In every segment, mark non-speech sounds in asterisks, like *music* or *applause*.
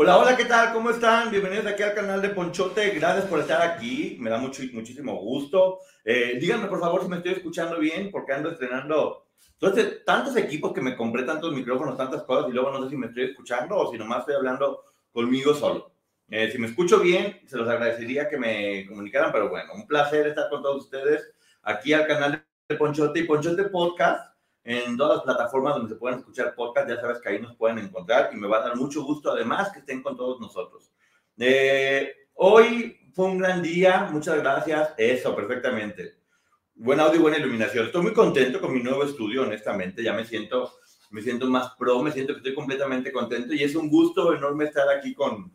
Hola, hola, ¿qué tal? ¿Cómo están? Bienvenidos aquí al canal de Ponchote. Gracias por estar aquí. Me da mucho, muchísimo gusto. Eh, díganme, por favor, si me estoy escuchando bien, porque ando estrenando entonces, tantos equipos que me compré, tantos micrófonos, tantas cosas, y luego no sé si me estoy escuchando o si nomás estoy hablando conmigo solo. Eh, si me escucho bien, se los agradecería que me comunicaran, pero bueno, un placer estar con todos ustedes aquí al canal de Ponchote y Ponchote Podcast en todas las plataformas donde se pueden escuchar podcast, ya sabes que ahí nos pueden encontrar y me va a dar mucho gusto además que estén con todos nosotros. Eh, hoy fue un gran día, muchas gracias, eso, perfectamente. Buen audio y buena iluminación. Estoy muy contento con mi nuevo estudio, honestamente, ya me siento, me siento más pro, me siento que estoy completamente contento y es un gusto enorme estar aquí con,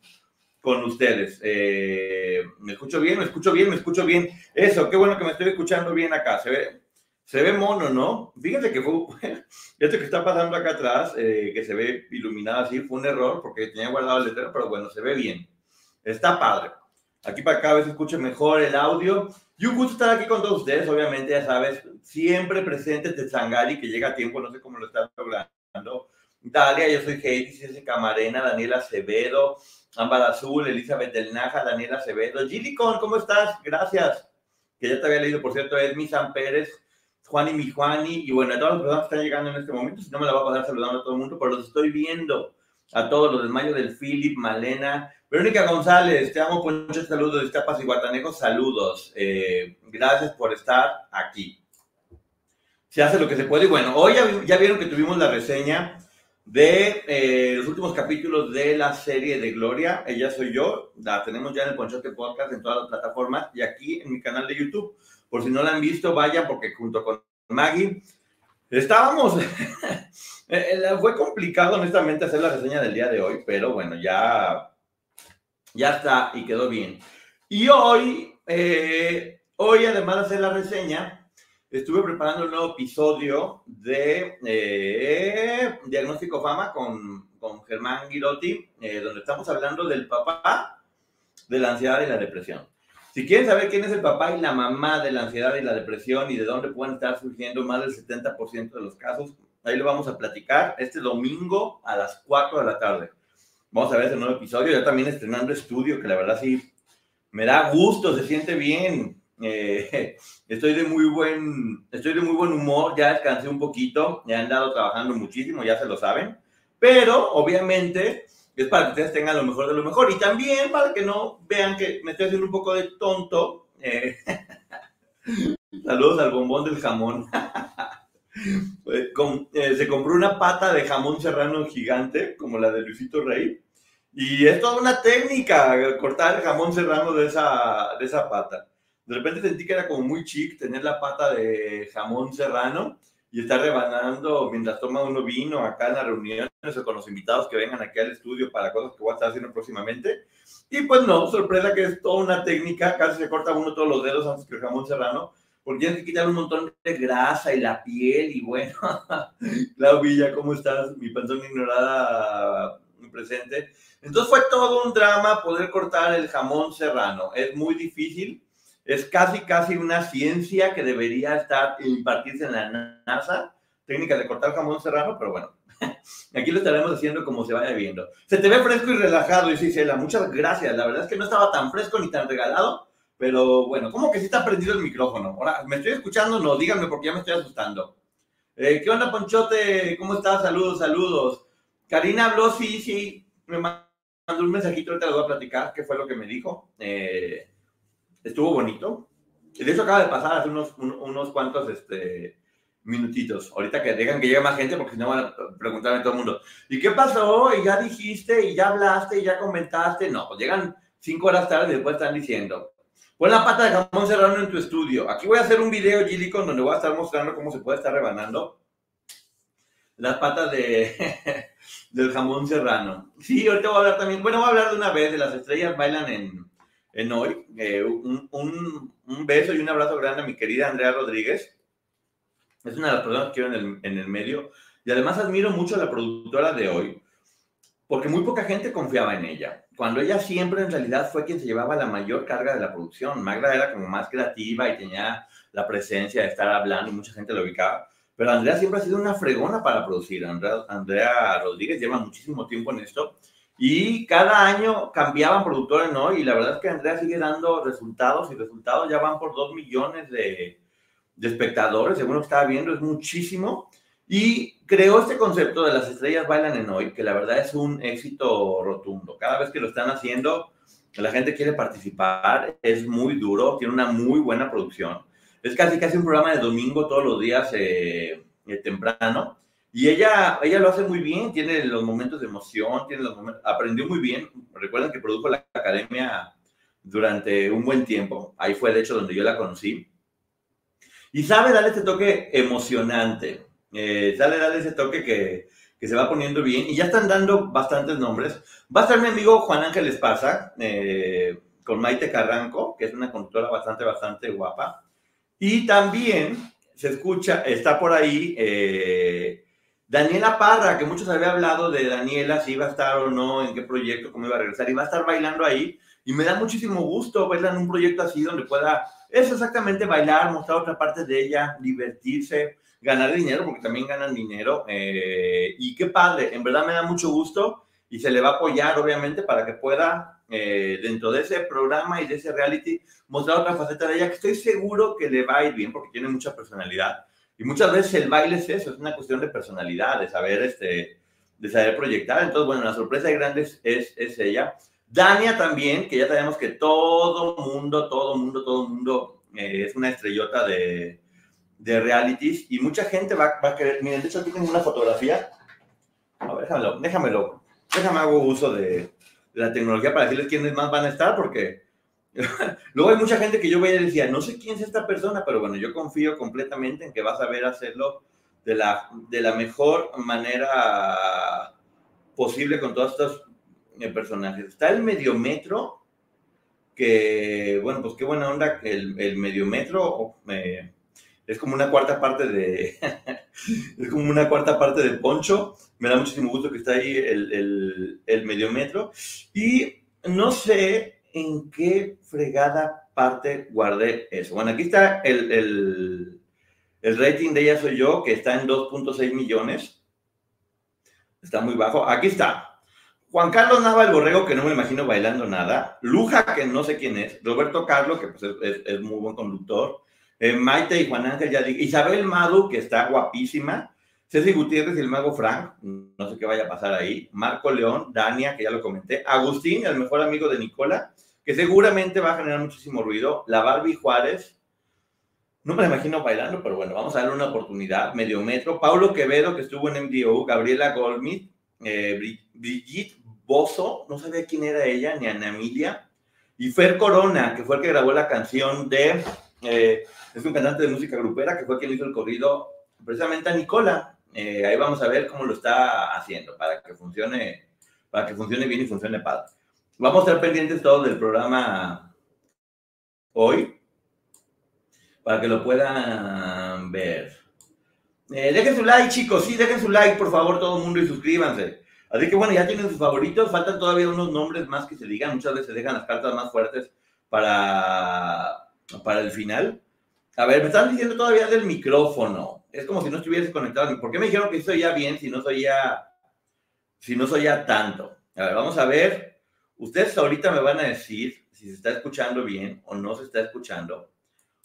con ustedes. Eh, ¿Me escucho bien? ¿Me escucho bien? ¿Me escucho bien? Eso, qué bueno que me estoy escuchando bien acá. Se ve, se ve mono, ¿no? Fíjense que fue, *laughs* esto que está pasando acá atrás, eh, que se ve iluminado así, fue un error porque tenía guardado el letrero, pero bueno, se ve bien. Está padre. Aquí para acá a veces escuche mejor el audio. Y un gusto estar aquí con todos ustedes, obviamente, ya sabes, siempre presente Sangari, que llega a tiempo, no sé cómo lo está logrando. Dalia, yo soy Heidi, César Camarena, Daniela Acevedo, Ámbar Azul, Elizabeth del Naja, Daniela Acevedo. Gilicon, ¿cómo estás? Gracias. Que ya te había leído, por cierto, es mi San Pérez. Juan y mi Juani, y bueno, a todas las personas que están llegando en este momento, si no me la voy a pasar saludando a todo el mundo, pero los estoy viendo. A todos los del Mayo del Philip, Malena, Verónica González, te amo, muchos saludos de Estapas y Guatanejo, saludos. Eh, gracias por estar aquí. Se hace lo que se puede. Y bueno, hoy ya, vieron que tuvimos la reseña de eh, los últimos capítulos de la serie de Gloria. Ella soy yo. La tenemos ya en el Ponchote Podcast en todas las plataformas y aquí en mi canal de YouTube. Por si no la han visto, vayan porque junto con Maggie estábamos. *laughs* Eh, eh, fue complicado, honestamente, hacer la reseña del día de hoy, pero bueno, ya, ya está y quedó bien. Y hoy, eh, hoy, además de hacer la reseña, estuve preparando un nuevo episodio de Diagnóstico Fama con, con Germán Girotti, donde estamos hablando del papá de la ansiedad y la depresión. Si quieren saber quién es el papá y la mamá de la ansiedad y la depresión y de dónde pueden estar surgiendo más del 70% de los casos, ahí lo vamos a platicar este domingo a las 4 de la tarde. Vamos a ver ese nuevo episodio, ya también estrenando estudio, que la verdad sí me da gusto, se siente bien. Eh, *laughs* estoy de muy buen, estoy de muy buen humor, ya descansé un poquito, ya he andado trabajando muchísimo, ya se lo saben, pero obviamente es para que ustedes tengan lo mejor de lo mejor y también para que no vean que me estoy haciendo un poco de tonto. Eh, *laughs* saludos al bombón del jamón. *laughs* Pues, eh, se compró una pata de jamón serrano gigante, como la de Luisito Rey, y es toda una técnica cortar el jamón serrano de esa, de esa pata. De repente sentí que era como muy chic tener la pata de jamón serrano y estar rebanando mientras toma uno vino acá en las reuniones o con los invitados que vengan aquí al estudio para cosas que voy a estar haciendo próximamente. Y pues no, sorpresa que es toda una técnica, casi se corta uno todos los dedos antes que el jamón serrano, porque tienes que quitar un montón de grasa y la piel y bueno, *laughs* Clau Villa, ¿cómo estás? Mi panzón ignorada presente. Entonces fue todo un drama poder cortar el jamón serrano. Es muy difícil es casi, casi una ciencia que debería estar impartirse en la NASA, técnica de cortar jamón serrano, pero bueno, *laughs* aquí lo estaremos haciendo como se vaya viendo. Se te ve fresco y relajado, Isela, muchas gracias. La verdad es que no estaba tan fresco ni tan regalado, Pero bueno, ¿cómo que sí está prendido el micrófono? Ahora, ¿me estoy escuchando? No, díganme porque ya me estoy asustando. Eh, ¿Qué onda, Ponchote? ¿Cómo estás? Saludos, saludos. Karina habló, sí, sí, me mandó un mensajito, ahorita le voy a platicar qué fue lo que me dijo. Eh, estuvo bonito. De hecho, acaba de pasar hace unos, unos cuantos este, minutitos. Ahorita que dejan que llegue más gente, porque si no van a preguntarme a todo el mundo. ¿Y qué pasó? ¿Y ya dijiste? ¿Y ya hablaste? ¿Y ya comentaste? No, pues llegan cinco horas tarde y después están diciendo. Pon la pata de jamón serrano en tu estudio. Aquí voy a hacer un video, Gilicon, donde voy a estar mostrando cómo se puede estar rebanando las patas de, *laughs* del jamón serrano. Sí, ahorita voy a hablar también, bueno, voy a hablar de una vez de las estrellas bailan en, en hoy. Eh, un, un, un, beso y un abrazo grande a mi querida Andrea Rodríguez. Es una de las personas que quiero en el, en el medio. Y además admiro mucho a la productora de hoy, porque muy poca gente confiaba en ella. Cuando ella siempre en realidad fue quien se llevaba la mayor carga de la producción. Magda era como más creativa y tenía la presencia de estar hablando y mucha gente lo ubicaba. Pero Andrea siempre ha sido una fregona para producir. Andrea, Andrea Rodríguez lleva muchísimo tiempo en esto y cada año cambiaban productores, ¿no? Y la verdad es que Andrea sigue dando resultados y resultados ya van por dos millones de, de espectadores, según lo que estaba viendo, es muchísimo. Y creó este concepto de las estrellas bailan en hoy, que la verdad es un éxito rotundo. Cada vez que lo están haciendo, la gente quiere participar, es muy duro, tiene una muy buena producción. Es casi casi un programa de domingo todos los días eh, eh, temprano. Y ella, ella lo hace muy bien, tiene los momentos de emoción, tiene los momentos, aprendió muy bien. Recuerden que produjo la academia durante un buen tiempo. Ahí fue, de hecho, donde yo la conocí. Y sabe darle ese toque emocionante. Eh, darle ese toque que, que, se va poniendo bien. Y ya están dando bastantes nombres. Va a estar mi amigo Juan Ángel Esparza, eh, con Maite Carranco, que es una conductora bastante, bastante guapa. Y también se escucha, está por ahí eh, Daniela Parra, que muchos había hablado de Daniela, si iba a estar o no, en qué proyecto, cómo iba a regresar, y va a estar bailando ahí. Y me da muchísimo gusto verla en un proyecto así donde pueda, es exactamente bailar, mostrar otra parte de ella, divertirse, ganar dinero, porque también ganan dinero. Eh, y qué padre, en verdad me da mucho gusto y se le va a apoyar, obviamente, para que pueda eh, dentro de ese programa y de ese reality, mostrar otra faceta de ella que estoy seguro que le va a ir bien porque tiene mucha personalidad. Y muchas veces el baile es eso, es una cuestión de personalidad, de saber, este, de saber proyectar. Entonces, bueno, la sorpresa de grandes es, es ella. Dania también, que ya sabemos que todo mundo, todo mundo, todo mundo eh, es una estrellota de, de realities y mucha gente va, va, a querer. Miren, de hecho aquí tengo una fotografía. A ver, déjamelo, déjamelo. Déjame hago uso de, de la tecnología para decirles quiénes más van a estar, porque *laughs* luego hay mucha gente que yo veía y decía, no sé quién es esta persona, pero bueno, yo confío completamente en que vas a ver hacerlo de la, de la mejor manera posible con todos estos eh, personajes. Está el mediometro, que, bueno, pues qué buena onda, el, el mediometro eh, es como una cuarta parte de, *laughs* es como una cuarta parte de Poncho, me da muchísimo gusto que está ahí el, el, el medio metro. Y no sé en qué fregada parte guardé eso. Bueno, aquí está el, el, el rating de ella soy yo, que está en 2.6 millones. Está muy bajo. Aquí está. Juan Carlos Nava el Borrego, que no me imagino bailando nada. Luja, que no sé quién es. Roberto Carlos, que pues, es, muy buen conductor. Eh, Maite y Juan Ángel, ya. Isabel Madu, que está guapísima. Ceci Gutiérrez y el mago Frank, no sé qué vaya a pasar ahí. Marco León, Dania, que ya lo comenté. Agustín, el mejor amigo de Nicola, que seguramente va a generar muchísimo ruido. La Barbie Juárez, no me la imagino bailando, pero bueno, vamos a darle una oportunidad. Medio metro. Paulo Quevedo, que estuvo en MDO. Gabriela Golmit, eh, Brigitte Bozo, no sabía quién era ella, ni Ana Emilia. Y Fer Corona, que fue el que grabó la canción de. Eh, es un cantante de música grupera, que fue quien hizo el corrido precisamente a Nicola. Eh, ahí vamos a ver cómo lo está haciendo para que funcione, para que funcione bien y funcione padre. Vamos a estar pendientes todos del programa hoy para que lo puedan ver. Eh, dejen su like, chicos, sí, dejen su like, por favor, todo el mundo y suscríbanse. Así que bueno, ya tienen sus favoritos, faltan todavía unos nombres más que se digan, muchas veces dejan las cartas más fuertes para, para el final. A ver, me están diciendo todavía del micrófono es como si no estuviese conectado. ¿Por qué me dijeron que soy ya bien si no soy ya, si no soy ya tanto? A ver, vamos a ver. Ustedes ahorita me van a decir si se está escuchando bien o no se está escuchando,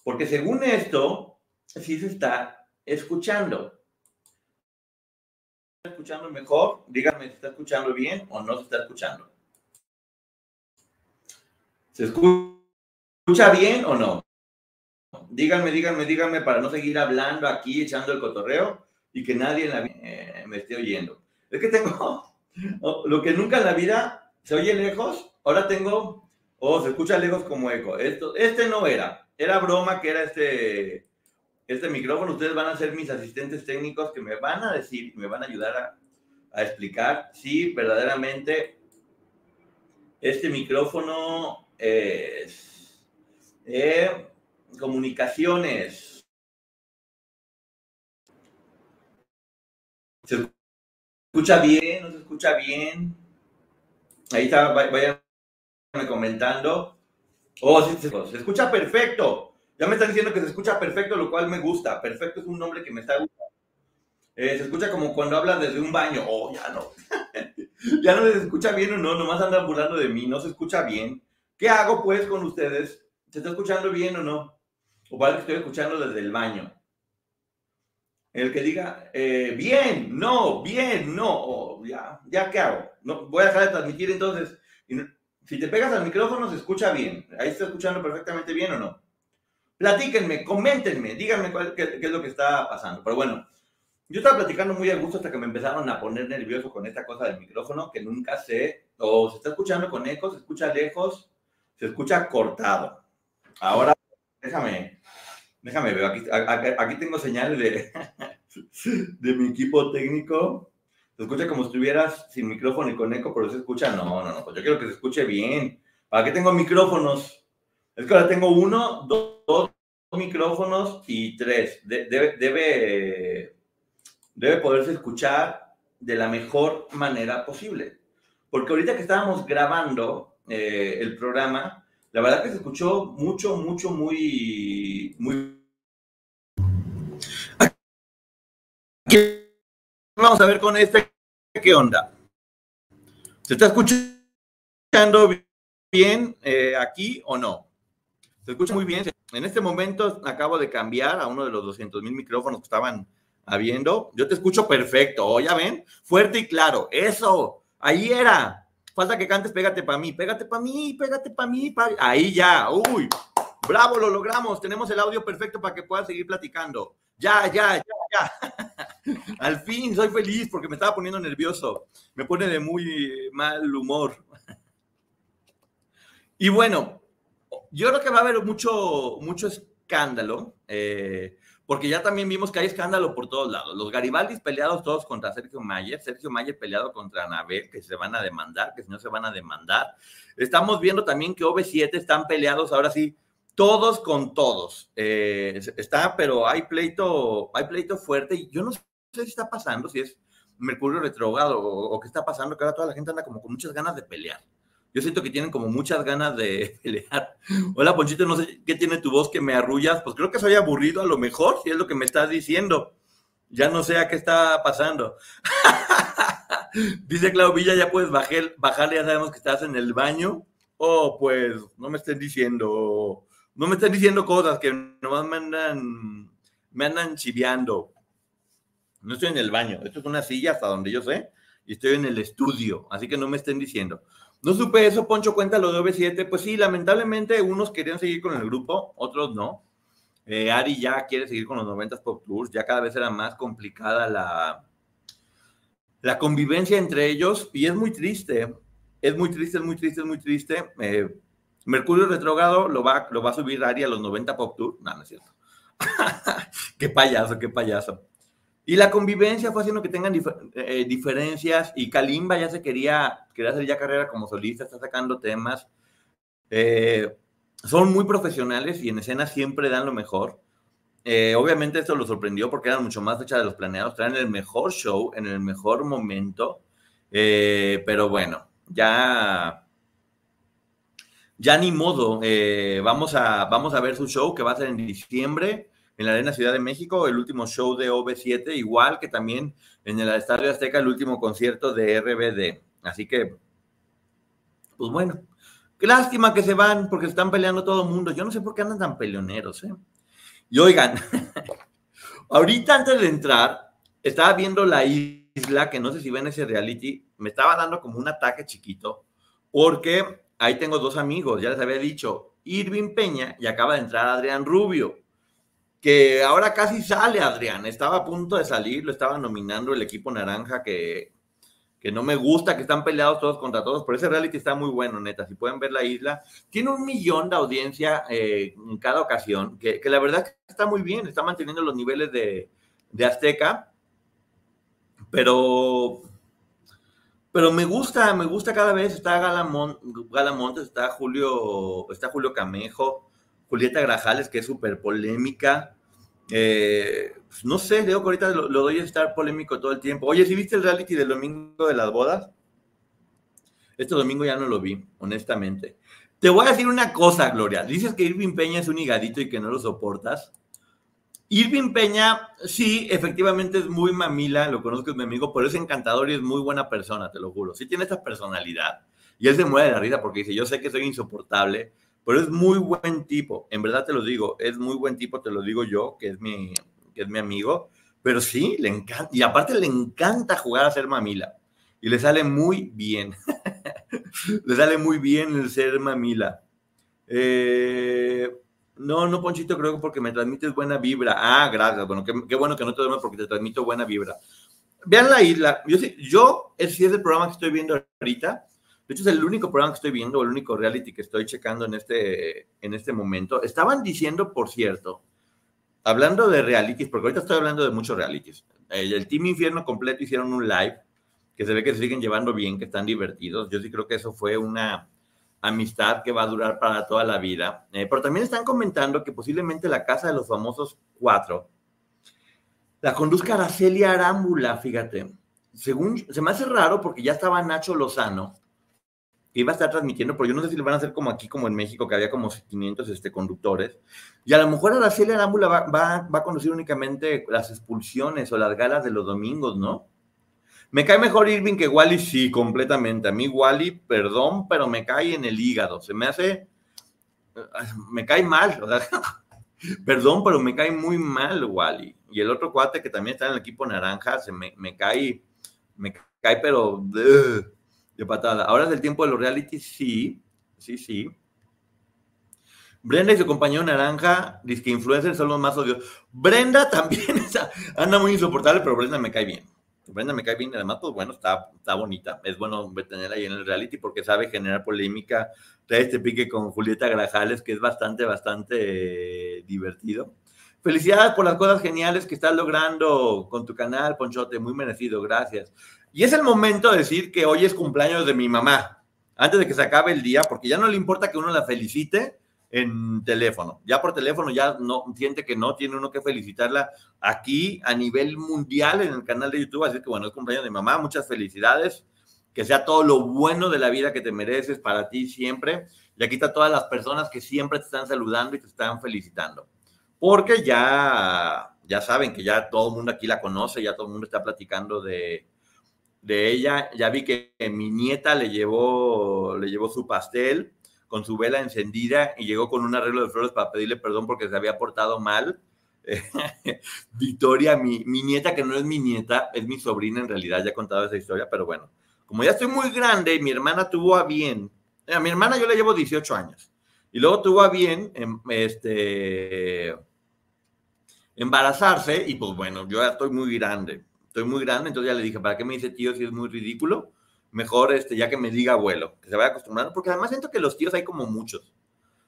porque según esto, sí se está escuchando. ¿Está escuchando mejor? Díganme si está escuchando bien o no se está escuchando. ¿Se escucha bien o no? Díganme, díganme, díganme para no seguir hablando aquí, echando el cotorreo y que nadie eh, me esté oyendo. Es que tengo *laughs* lo que nunca en la vida se oye lejos, ahora tengo, oh, se escucha lejos como eco. Esto, este no era, era broma que era este, este micrófono. Ustedes van a ser mis asistentes técnicos que me van a decir, me van a ayudar a, explicar si verdaderamente este micrófono es eh, comunicaciones. ¿Se escucha bien? ¿No se escucha bien? Ahí está, vayan comentando. Oh, sí, se, escucha perfecto. Ya me están diciendo que se escucha perfecto, lo cual me gusta. Perfecto es un nombre que me está gustando. Eh, se escucha como cuando hablan desde un baño. Oh, ya no. *laughs* ya no se escucha bien o no, nomás andan burlando de mí, no se escucha bien. ¿Qué hago pues con ustedes? ¿Se está escuchando bien o no? O que estoy escuchando desde el baño. El que diga, eh, bien, no, bien, no, ya, ya, ¿qué hago? No, voy a dejar de transmitir entonces. Si te pegas al micrófono, se escucha bien. Ahí está escuchando perfectamente bien o no. Platíquenme, coméntenme, díganme qué, es lo que está pasando. Pero bueno, yo estaba platicando muy a gusto hasta que me empezaron a poner nervioso con esta cosa del micrófono, que nunca sé, o se está escuchando con eco, se escucha lejos, se escucha cortado. Ahora, déjame, déjame ver, aquí, aquí tengo señales de, *laughs* de mi equipo técnico. Se escucha como si estuvieras sin micrófono y con eco, pero se escucha. No, no, no. Pues yo quiero que se escuche bien. ¿Para qué tengo micrófonos? Es que ahora tengo uno, dos, micrófonos y tres. debe, debe, debe poderse escuchar de la mejor manera posible. Porque ahorita que estábamos grabando eh, el programa, la verdad que se escuchó mucho, mucho, muy, muy Vamos a ver con este, ¿qué onda? ¿Se está escuchando bien eh, aquí o no? ¿Se escucha muy bien? En este momento acabo de cambiar a uno de los 200 mil micrófonos que estaban habiendo. Yo te escucho perfecto, ¿oh, ¿ya ven? Fuerte y claro. Eso, ahí era. Falta que cantes, pégate para mí, pégate para mí, pégate para mí. Ahí ya, uy, bravo, lo logramos. Tenemos el audio perfecto para que puedas seguir platicando. Ya, ya, ya, ya. *laughs* *laughs* Al fin soy feliz porque me estaba poniendo nervioso. Me pone de muy mal humor. Y bueno, yo creo que va a haber mucho, mucho escándalo, eh, porque ya también vimos que hay escándalo por todos lados. Los Garibaldis peleados todos contra Sergio Mayer, Sergio Mayer peleado contra Anabel, que se van a demandar, que si no se van a demandar. Estamos viendo también que OV7 están peleados ahora sí todos con todos. Eh, está, pero hay pleito, hay pleito fuerte y yo no sé si está pasando, si es Mercurio retrogrado o, qué está pasando, que ahora toda la gente anda como con muchas ganas de pelear. Yo siento que tienen como muchas ganas de *laughs* pelear. Hola, Ponchito, no sé qué tiene tu voz que me arrullas. Pues creo que soy aburrido a lo mejor, si es lo que me estás diciendo. Ya no sé a qué está pasando. *laughs* Dice Clau Villa, ya puedes bajar, bajarle, ya sabemos que estás en el baño. Oh, pues no me estén diciendo. No me estén diciendo cosas que nomás me andan, me andan chiviando. No estoy en el baño, esto es una silla hasta donde yo sé, y estoy en el estudio, así que no me estén diciendo. No supe eso, Poncho, cuenta lo de OV7. Pues sí, lamentablemente unos querían seguir con el grupo, otros no. Eh, Ari ya quiere seguir con los 90 Pop Tours, ya cada vez era más complicada la, la convivencia entre ellos, y es muy triste, es muy triste, es muy triste, es muy triste. Eh, Mercurio retrogrado lo va, lo va a subir Ari a los 90 Pop Tour. No, no es cierto. *laughs* qué payaso, qué payaso. Y la convivencia fue haciendo que tengan eh, diferencias y Kalimba ya se quería, quería hacer ya carrera como solista, está sacando temas. Eh, son muy profesionales y en escena siempre dan lo mejor. Eh, obviamente esto lo sorprendió porque eran mucho más fechas de los planeados, traen el mejor show en el mejor momento, pero bueno, ya ya ni modo, eh, vamos, a, vamos a ver su show que va a ser en diciembre en la Arena Ciudad de México, el último show de OV7, igual que también en el Estadio Azteca, el último concierto de RBD. Así que, pues bueno, Qué lástima que se van porque están peleando todo el mundo. Yo no sé por qué andan tan peleoneros, ¿eh? Y oigan, *laughs* ahorita antes de entrar, estaba viendo la isla, que no sé si ven ese reality, me estaba dando como un ataque chiquito, porque ahí tengo dos amigos, ya les había dicho, Irving Peña y acaba de entrar Adrián Rubio, que ahora casi sale Adrián, estaba a punto de salir, lo estaba nominando el equipo naranja que, que no me gusta, que están peleados todos contra todos, pero ese reality está muy bueno, neta, si pueden ver la isla, tiene un millón de audiencia eh, en cada ocasión, que, la verdad está muy bien, está manteniendo los niveles de, de Azteca, pero pero me gusta, me gusta cada vez. Está Galamont, Galamontes, está Julio, está Julio Camejo, Julieta Grajales, que es súper polémica. Eh, pues no sé, digo que ahorita lo, doy a estar polémico todo el tiempo. Oye, ¿sí viste el reality del domingo de las bodas? Este domingo ya no lo vi, honestamente. Te voy a decir una cosa, Gloria. Dices que Irving Peña es un higadito y que no lo soportas. Irving Peña, sí, efectivamente es muy mamila, lo conozco, es mi amigo, pero es encantador y es muy buena persona, te lo juro. Sí tiene esa personalidad. Y él se muere de la risa porque dice, yo sé que soy insoportable, pero es muy buen tipo. En verdad te lo digo, es muy buen tipo, te lo digo yo, que es mi, que es mi amigo. Pero sí, le encanta. Y aparte le encanta jugar a ser mamila. Y le sale muy bien. *laughs* le sale muy bien el ser mamila. Eh, no, no, Ponchito, creo que porque me transmites buena vibra. Ah, gracias. Bueno, qué, bueno que no te duermes porque te transmito buena vibra. Vean la isla. Yo, yo es, sí es el programa que estoy viendo ahorita. De hecho, es el único programa que estoy viendo, el único reality que estoy checando en este, en este momento. Estaban diciendo, por cierto, hablando de realities, porque ahorita estoy hablando de muchos realities. El, el Team Infierno completo hicieron un live que se ve que se siguen llevando bien, que están divertidos. Yo sí creo que eso fue una, amistad que va a durar para toda la vida. Eh, pero también están comentando que posiblemente la casa de los famosos cuatro la conduzca Araceli Arámbula, fíjate. Según, se me hace raro porque ya estaba Nacho Lozano, iba a estar transmitiendo, pero yo no sé si lo van a hacer como aquí, como en México, que había como 500 este, conductores. Y a lo mejor Araceli Arámbula va, va, va a conducir únicamente las expulsiones o las galas de los domingos, ¿no? Me cae mejor Irving que Wally, sí, completamente. A mí Wally, perdón, pero me cae en el hígado. Se me hace, me cae mal. *laughs* perdón, pero me cae muy mal Wally. Y el otro cuate que también está en el equipo naranja, se me, me cae, me cae, pero de patada. Ahora es el tiempo de los reality, sí, sí, sí. Brenda y su compañero naranja, dice que influencers son los más odios. Brenda también *laughs* anda muy insoportable, pero Brenda me cae bien. Brenda me cae bien, además, pues bueno, está, está bonita. Es bueno tenerla ahí en el reality porque sabe generar polémica. Trae este pique con Julieta Grajales, que es bastante, bastante divertido. Felicidades por las cosas geniales que estás logrando con tu canal, Ponchote, muy merecido, gracias. Y es el momento de decir que hoy es cumpleaños de mi mamá, antes de que se acabe el día, porque ya no le importa que uno la felicite, en teléfono. Ya por teléfono ya no siente que no, tiene uno que felicitarla aquí a nivel mundial en el canal de YouTube. Así que bueno, es cumpleaños de mamá, muchas felicidades. Que sea todo lo bueno de la vida que te mereces para ti siempre. Y aquí está todas las personas que siempre te están saludando y te están felicitando. Porque ya, ya saben que ya todo el mundo aquí la conoce, ya todo el mundo está platicando de, de ella. Ya vi que mi nieta le llevó, le llevó su pastel con su vela encendida y llegó con un arreglo de flores para pedirle perdón porque se había portado mal. *laughs* Victoria, mi, mi, nieta, que no es mi nieta, es mi sobrina en realidad, ya he contado esa historia, pero bueno, como ya estoy muy grande mi hermana tuvo a bien, a mi hermana yo le llevo 18 años, y luego tuvo a bien em, este, embarazarse, y pues bueno, yo ya estoy muy grande, estoy muy grande, entonces ya le dije, ¿para qué me dice tío si es muy ridículo? mejor este, ya que me diga abuelo, que se vaya acostumbrando, porque además siento que los tíos hay como muchos.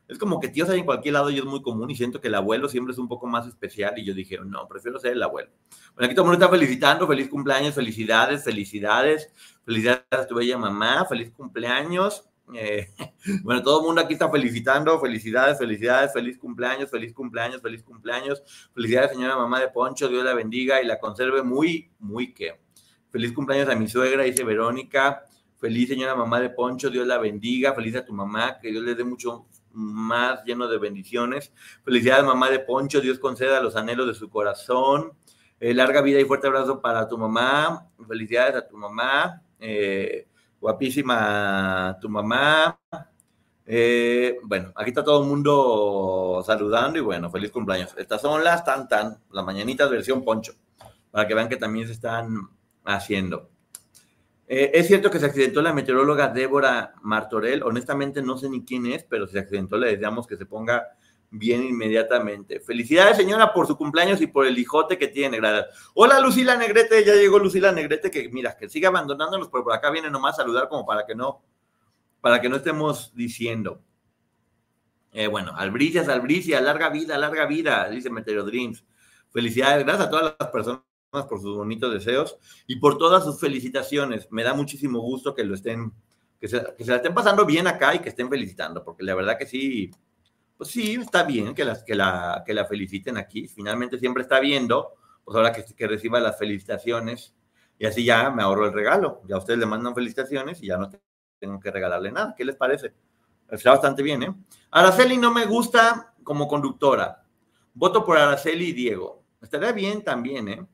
Es como que tíos hay en cualquier lado y es muy común y siento que el abuelo siempre es un poco más especial y yo dije, no, prefiero ser el abuelo. Bueno, aquí todo el mundo está felicitando, feliz cumpleaños, felicidades, felicidades, felicidades a tu bella mamá, feliz cumpleaños. Eh, *laughs* bueno, todo el mundo aquí está felicitando, felicidades, felicidades, feliz cumpleaños, feliz cumpleaños, feliz cumpleaños, felicidades señora mamá de Poncho, Dios la bendiga y la conserve muy, muy que Feliz cumpleaños a mi suegra, dice Verónica. Feliz señora mamá de Poncho, Dios la bendiga. Feliz a tu mamá, que Dios le dé mucho más lleno de bendiciones. Felicidades mamá de Poncho, Dios conceda los anhelos de su corazón. Eh, larga vida y fuerte abrazo para tu mamá. Felicidades a tu mamá. Eh, guapísima tu mamá. Eh, bueno, aquí está todo el mundo saludando y bueno, feliz cumpleaños. Estas son las tan tan, las mañanitas versión poncho, para que vean que también se están haciendo. Eh, es cierto que se accidentó la meteoróloga Débora Martorell. Honestamente no sé ni quién es, pero se accidentó le deseamos que se ponga bien inmediatamente. Felicidades, señora, por su cumpleaños y por el hijote que tiene. Gracias. Hola, Lucila Negrete. Ya llegó Lucila Negrete, que mira, que sigue abandonándonos, pero por acá viene nomás a saludar como para que no, para que no estemos diciendo. Eh, bueno, Albricias, Albricia, larga vida, larga vida, dice Meteor Dreams. Felicidades, gracias a todas las personas por sus bonitos deseos y por todas sus felicitaciones. Me da muchísimo gusto que lo estén, que se, la estén pasando bien acá y que estén felicitando, porque la verdad que sí, pues sí, está bien que, las, que, la, que la feliciten aquí. Finalmente siempre está viendo, pues ahora que, reciba las felicitaciones y así ya me ahorro el regalo. Ya ustedes le mandan felicitaciones y ya no tengo que regalarle nada. ¿Qué les parece? Está bastante bien, ¿eh? Araceli no me gusta como conductora. Voto por Araceli y Diego. Estaría bien también, ¿eh?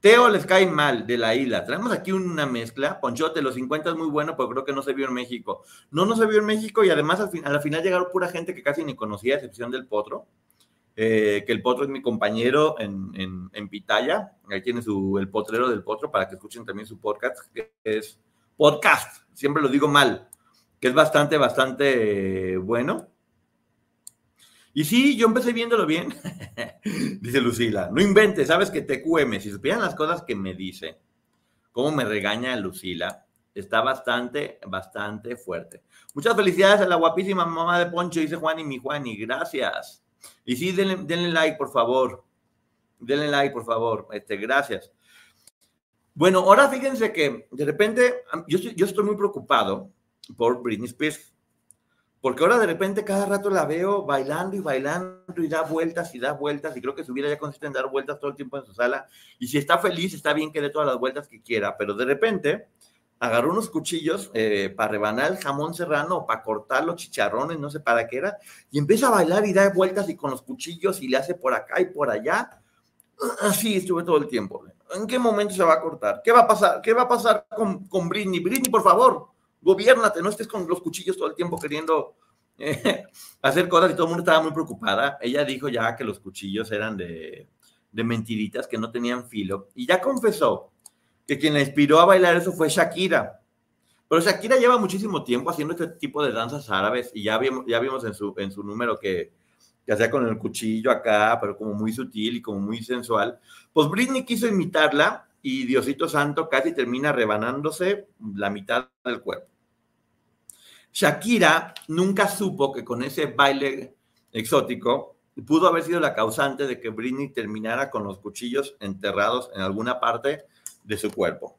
Teo les cae mal de la isla. Traemos aquí una mezcla. Ponchote, los 50 es muy bueno, pero creo que no se vio en México. No, no se vio en México y además al, final, al final llegaron pura gente que casi ni conocía, a excepción del Potro. Eh, que el Potro es mi compañero en, en, en, Pitaya. Ahí tiene su, el potrero del Potro para que escuchen también su podcast, que es podcast. Siempre lo digo mal, que es bastante, bastante bueno. Y sí, yo empecé viéndolo bien, *laughs* dice Lucila. No inventes, sabes que TQM, si supieran las cosas que me dice, cómo me regaña Lucila, está bastante, bastante fuerte. Muchas felicidades a la guapísima mamá de Poncho, dice Juan y mi Juan, y gracias. Y sí, denle, like, por favor. Denle like, por favor. Este, gracias. Bueno, ahora fíjense que de repente yo estoy muy preocupado por Britney Spears. Porque ahora de repente cada rato la veo bailando y bailando y da vueltas y da vueltas y creo que su vida ya consiste en dar vueltas todo el tiempo en su sala. Y si está feliz, está bien que dé todas las vueltas que quiera, pero de repente agarró unos cuchillos eh, para rebanar el jamón serrano o para cortar los chicharrones, no sé para qué era, y empieza a bailar y da vueltas y con los cuchillos y le hace por acá y por allá. Así estuve todo el tiempo. ¿En qué momento se va a cortar? ¿Qué va a pasar? ¿Qué va a pasar con, con Britney? Britney, por favor, gobiernate, no estés con los cuchillos todo el tiempo queriendo eh, *laughs* hacer cosas y todo el mundo estaba muy preocupada. Ella dijo ya que los cuchillos eran de, de mentiritas, que no tenían filo, y ya confesó que quien la inspiró a bailar eso fue Shakira. Pero Shakira lleva muchísimo tiempo haciendo este tipo de danzas árabes y ya vimos, ya vimos en, su, en su número que, que hacía con el cuchillo acá, pero como muy sutil y como muy sensual. Pues Britney quiso imitarla y Diosito Santo casi termina rebanándose la mitad del cuerpo. Shakira nunca supo que con ese baile exótico pudo haber sido la causante de que Britney terminara con los cuchillos enterrados en alguna parte de su cuerpo.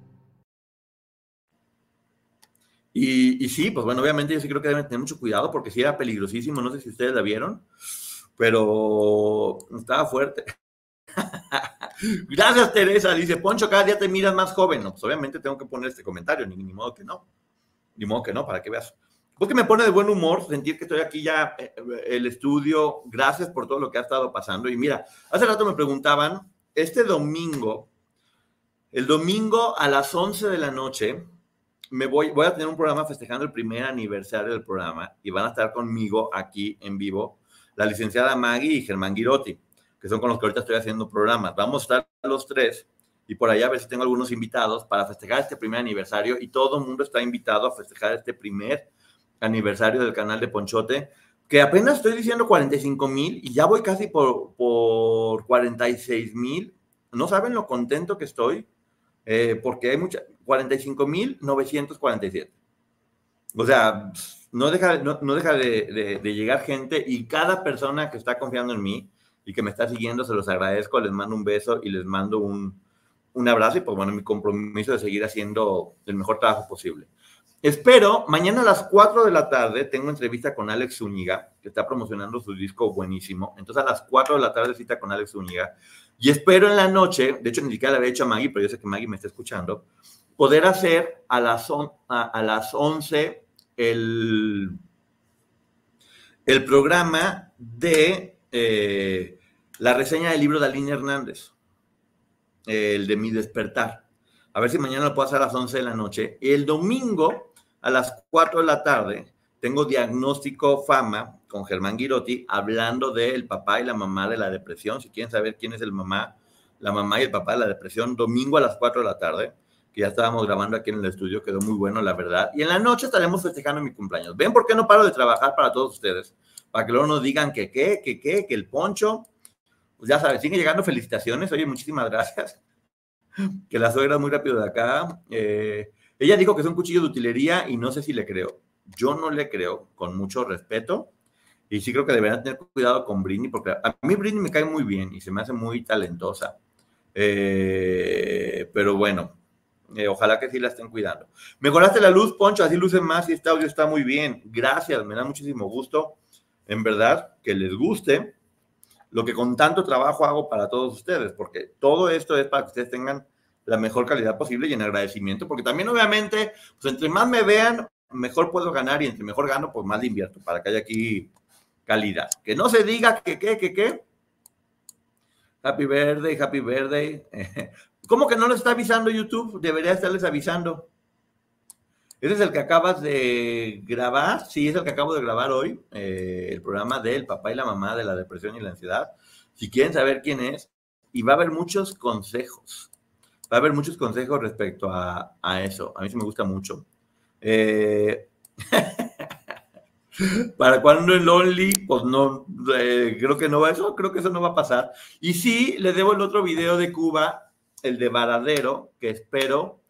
Y, sí, pues bueno, obviamente yo sí creo que deben tener mucho cuidado porque sí era peligrosísimo, no sé si ustedes la vieron, pero estaba fuerte. *laughs* Gracias, Teresa. Dice, Poncho, cada día te miras más joven. No, pues obviamente tengo que poner este comentario, ni, modo que no. Ni modo que no, para que veas. Porque me pone de buen humor sentir que estoy aquí ya, eh, el estudio. Gracias por todo lo que ha estado pasando. Y mira, hace rato me preguntaban, este domingo, el domingo a las 11 de la noche, me voy, voy a tener un programa festejando el primer aniversario del programa y van a estar conmigo aquí en vivo la licenciada Maggie y Germán Girotti, que son con los que ahorita estoy haciendo programas. Vamos a estar los tres y por allá a ver si tengo algunos invitados para festejar este primer aniversario y todo el mundo está invitado a festejar este primer aniversario del canal de Ponchote, que apenas estoy diciendo 45 mil y ya voy casi por, por 46 mil. No saben lo contento que estoy eh, porque hay mucha, 45.947. O sea, no deja, no, deja de, llegar gente y cada persona que está confiando en mí y que me está siguiendo, se los agradezco, les mando un beso y les mando un, un abrazo y pues bueno, mi compromiso de seguir haciendo el mejor trabajo posible. espero, mañana a las 4 de la tarde tengo entrevista con Alex Zúñiga, que está promocionando su disco buenísimo. Entonces a las 4 de la tarde cita con Alex Zúñiga. Y espero en la noche, de hecho ni siquiera le había hecho a Maggie, pero yo sé que Maggie me está escuchando, poder hacer a las, a, las 11 el, el programa de eh, la reseña del libro de Aline Hernández, el de Mi Despertar. A ver si mañana lo puedo hacer a las 11 de la noche. El domingo a las 4 de la tarde tengo diagnóstico fama con Germán Girotti hablando del papá y la mamá de la depresión. Si quieren saber quién es el mamá, la mamá y el papá de la depresión, domingo a las 4 de la tarde que ya estábamos grabando aquí en el estudio, quedó muy bueno, la verdad. Y en la noche estaremos festejando mi cumpleaños. ¿Ven por qué no paro de trabajar para todos ustedes? Para que luego nos digan que qué, que qué, que el poncho. Pues ya sabes, siguen llegando felicitaciones. Oye, muchísimas gracias. *laughs* Que la suegra muy rápido de acá. Eh, ella dijo que es un cuchillo de utilería y no sé si le creo. Yo no le creo, con mucho respeto. Y sí creo que deberían tener cuidado con Britney, porque a mí Britney me cae muy bien y se me hace muy talentosa. Eh, pero bueno, eh, ojalá que sí la estén cuidando. Mejoraste la luz, Poncho, así luce más y este audio está muy bien. Gracias, me da muchísimo gusto, en verdad, que les guste lo que con tanto trabajo hago para todos ustedes, porque todo esto es para que ustedes tengan la mejor calidad posible y en agradecimiento, porque también obviamente, pues entre más me vean, mejor puedo ganar y entre mejor gano, pues más le invierto para que haya aquí calidad. Que no se diga que qué, que qué. Happy birthday, happy birthday. *laughs* ¿Cómo que no les está avisando YouTube? Debería estarles avisando. Ese es el que acabas de grabar. Sí, es el que acabo de grabar hoy. Eh, el programa del papá y la mamá de la depresión y la ansiedad. Si quieren saber quién es, y va a haber muchos consejos. Va a haber muchos consejos respecto a, eso. A mí sí me gusta mucho. Eh, *laughs* para cuando el Only, pues no, eh, creo que no va eso, creo que eso no va a pasar. Y sí, le debo el otro video de Cuba el de Varadero, que espero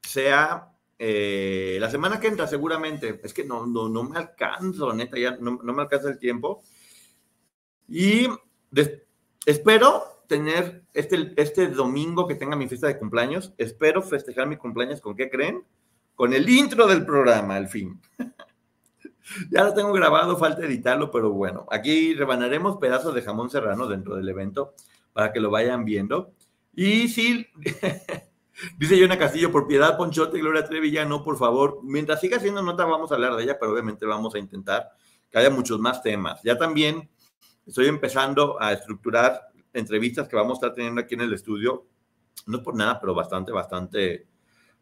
sea eh, la semana que entra seguramente. Es que no, no, no me alcanzo, neta, ya no, me alcanza el tiempo. Y espero tener este, este domingo que tenga mi fiesta de cumpleaños, espero festejar mi cumpleaños con qué creen? Con el intro del programa, al fin. *laughs* ya lo tengo grabado, falta editarlo, pero bueno, aquí rebanaremos pedazos de jamón serrano dentro del evento para que lo vayan viendo. Y sí, *laughs* dice Yona Castillo, por piedad, Ponchote, Gloria Trevi, ya no, por favor. Mientras siga haciendo nota, vamos a hablar de ella, pero obviamente vamos a intentar que haya muchos más temas. Ya también estoy empezando a estructurar entrevistas que vamos a estar teniendo aquí en el estudio. No por nada, pero bastante, bastante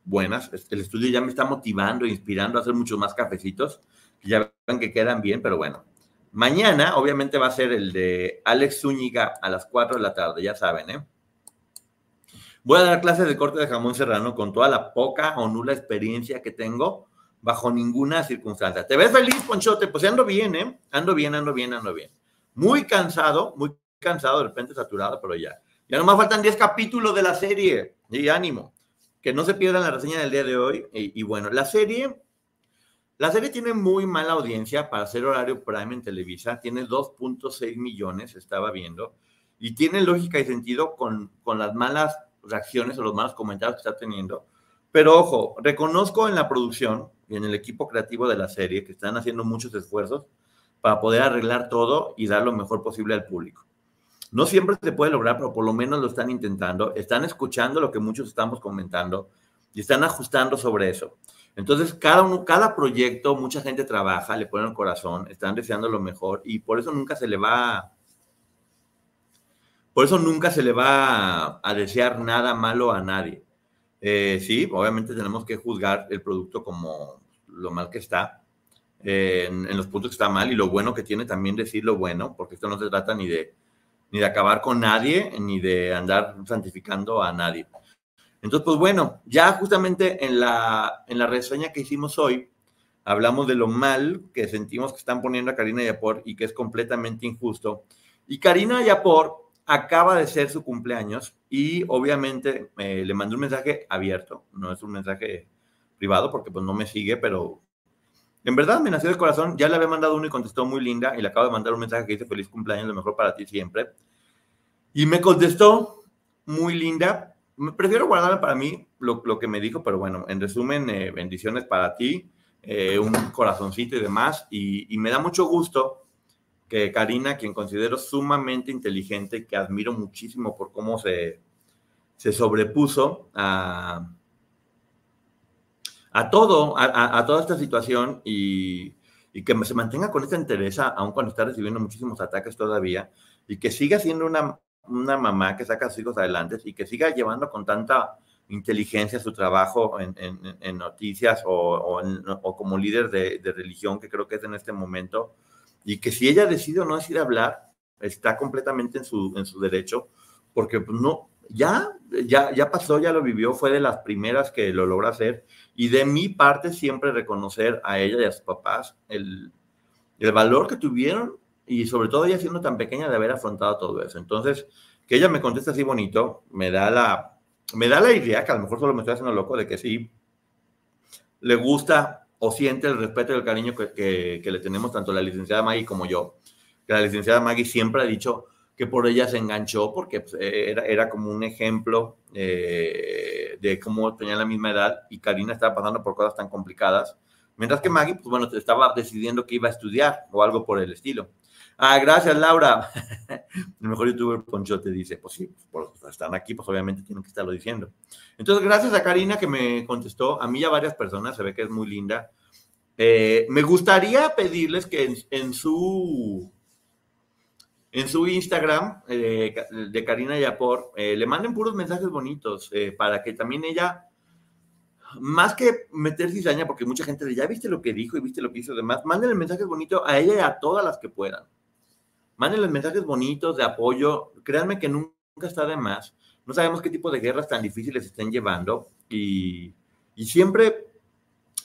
buenas. El estudio ya me está motivando, inspirando a hacer muchos más cafecitos. Ya ven que quedan bien, pero bueno. Mañana, obviamente, va a ser el de Alex Zúñiga a las 4 de la tarde, ya saben, ¿eh? Voy a dar clases de corte de jamón serrano con toda la poca o nula experiencia que tengo bajo ninguna circunstancia. ¿Te ves feliz, Ponchote? Pues ando bien, ¿eh? Ando bien, ando bien, ando bien. Muy cansado, muy cansado, de repente saturado, pero ya. Ya nomás faltan 10 capítulos de la serie. Y ánimo. Que no se pierdan la reseña del día de hoy. Y, y bueno, la serie, la serie tiene muy mala audiencia para hacer horario Prime en Televisa. Tiene 2.6 millones, estaba viendo. Y tiene lógica y sentido con, con las malas reacciones o los malos comentarios que está teniendo. Pero ojo, reconozco en la producción y en el equipo creativo de la serie que están haciendo muchos esfuerzos para poder arreglar todo y dar lo mejor posible al público. No siempre se puede lograr, pero por lo menos lo están intentando, están escuchando lo que muchos estamos comentando y están ajustando sobre eso. Entonces, cada, uno, cada proyecto, mucha gente trabaja, le ponen el corazón, están deseando lo mejor y por eso nunca se le va por eso nunca se le va a, desear nada malo a nadie. Eh, sí, obviamente tenemos que juzgar el producto como lo mal que está, eh, en, los puntos que está mal y lo bueno que tiene también decir lo bueno, porque esto no se trata ni de, ni de acabar con nadie, ni de andar santificando a nadie. Entonces, pues bueno, ya justamente en la, en la reseña que hicimos hoy, hablamos de lo mal que sentimos que están poniendo a Karina Yapor y que es completamente injusto. Y Karina Yapor acaba de ser su cumpleaños y obviamente eh, le mandé un mensaje abierto, no es un mensaje privado porque pues no me sigue, pero en verdad me nació del corazón, ya le había mandado uno y contestó muy linda y le acabo de mandar un mensaje que dice feliz cumpleaños, lo mejor para ti siempre. Y me contestó muy linda, prefiero guardarme para mí lo, lo, que me dijo, pero bueno, en resumen, eh, bendiciones para ti, eh, un corazoncito y demás, y, y, me da mucho gusto que Karina, quien considero sumamente inteligente, que admiro muchísimo por cómo se, se sobrepuso a, a todo, a, a, toda esta situación y, y, que se mantenga con esta entereza, aun cuando está recibiendo muchísimos ataques todavía, y que siga siendo una, una mamá que saca a sus hijos adelante y que siga llevando con tanta inteligencia su trabajo en, en, noticias o, o, o, como líder de, de religión, que creo que es en este momento, y que si ella decide o no decide hablar, está completamente en su, en su derecho, porque pues, no, ya, ya, ya pasó, ya lo vivió, fue de las primeras que lo logra hacer, y de mi parte siempre reconocer a ella y a sus papás el, el valor que tuvieron, y sobre todo ella siendo tan pequeña de haber afrontado todo eso. Entonces, que ella me conteste así bonito, me da la, me da la idea, que a lo mejor solo me estoy haciendo loco, de que sí, le gusta o siente el respeto y el cariño que, que, le tenemos tanto la licenciada Maggie como yo. Que la licenciada Maggie siempre ha dicho que por ella se enganchó porque pues, era, era, como un ejemplo eh, de cómo tenía la misma edad y Karina estaba pasando por cosas tan complicadas. Mientras que Maggie, pues bueno, estaba decidiendo que iba a estudiar o algo por el estilo. Ah, gracias, Laura. *laughs* el mejor youtuber Ponchote dice, pues sí, pues, están aquí, pues obviamente tienen que estarlo diciendo. Entonces, gracias a Karina que me contestó, a mí y a varias personas, se ve que es muy linda. Eh, me gustaría pedirles que en, su en su Instagram eh, de Karina Yapor eh, le manden puros mensajes bonitos para que también ella, más que meter cizaña, porque mucha gente dice, ya viste lo que dijo y viste lo que hizo demás, mándenle mensajes bonitos a ella y a todas las que puedan. Mándenle mensajes bonitos de apoyo. Créanme que nunca está de más. No sabemos qué tipo de guerras tan difíciles estén llevando y, y siempre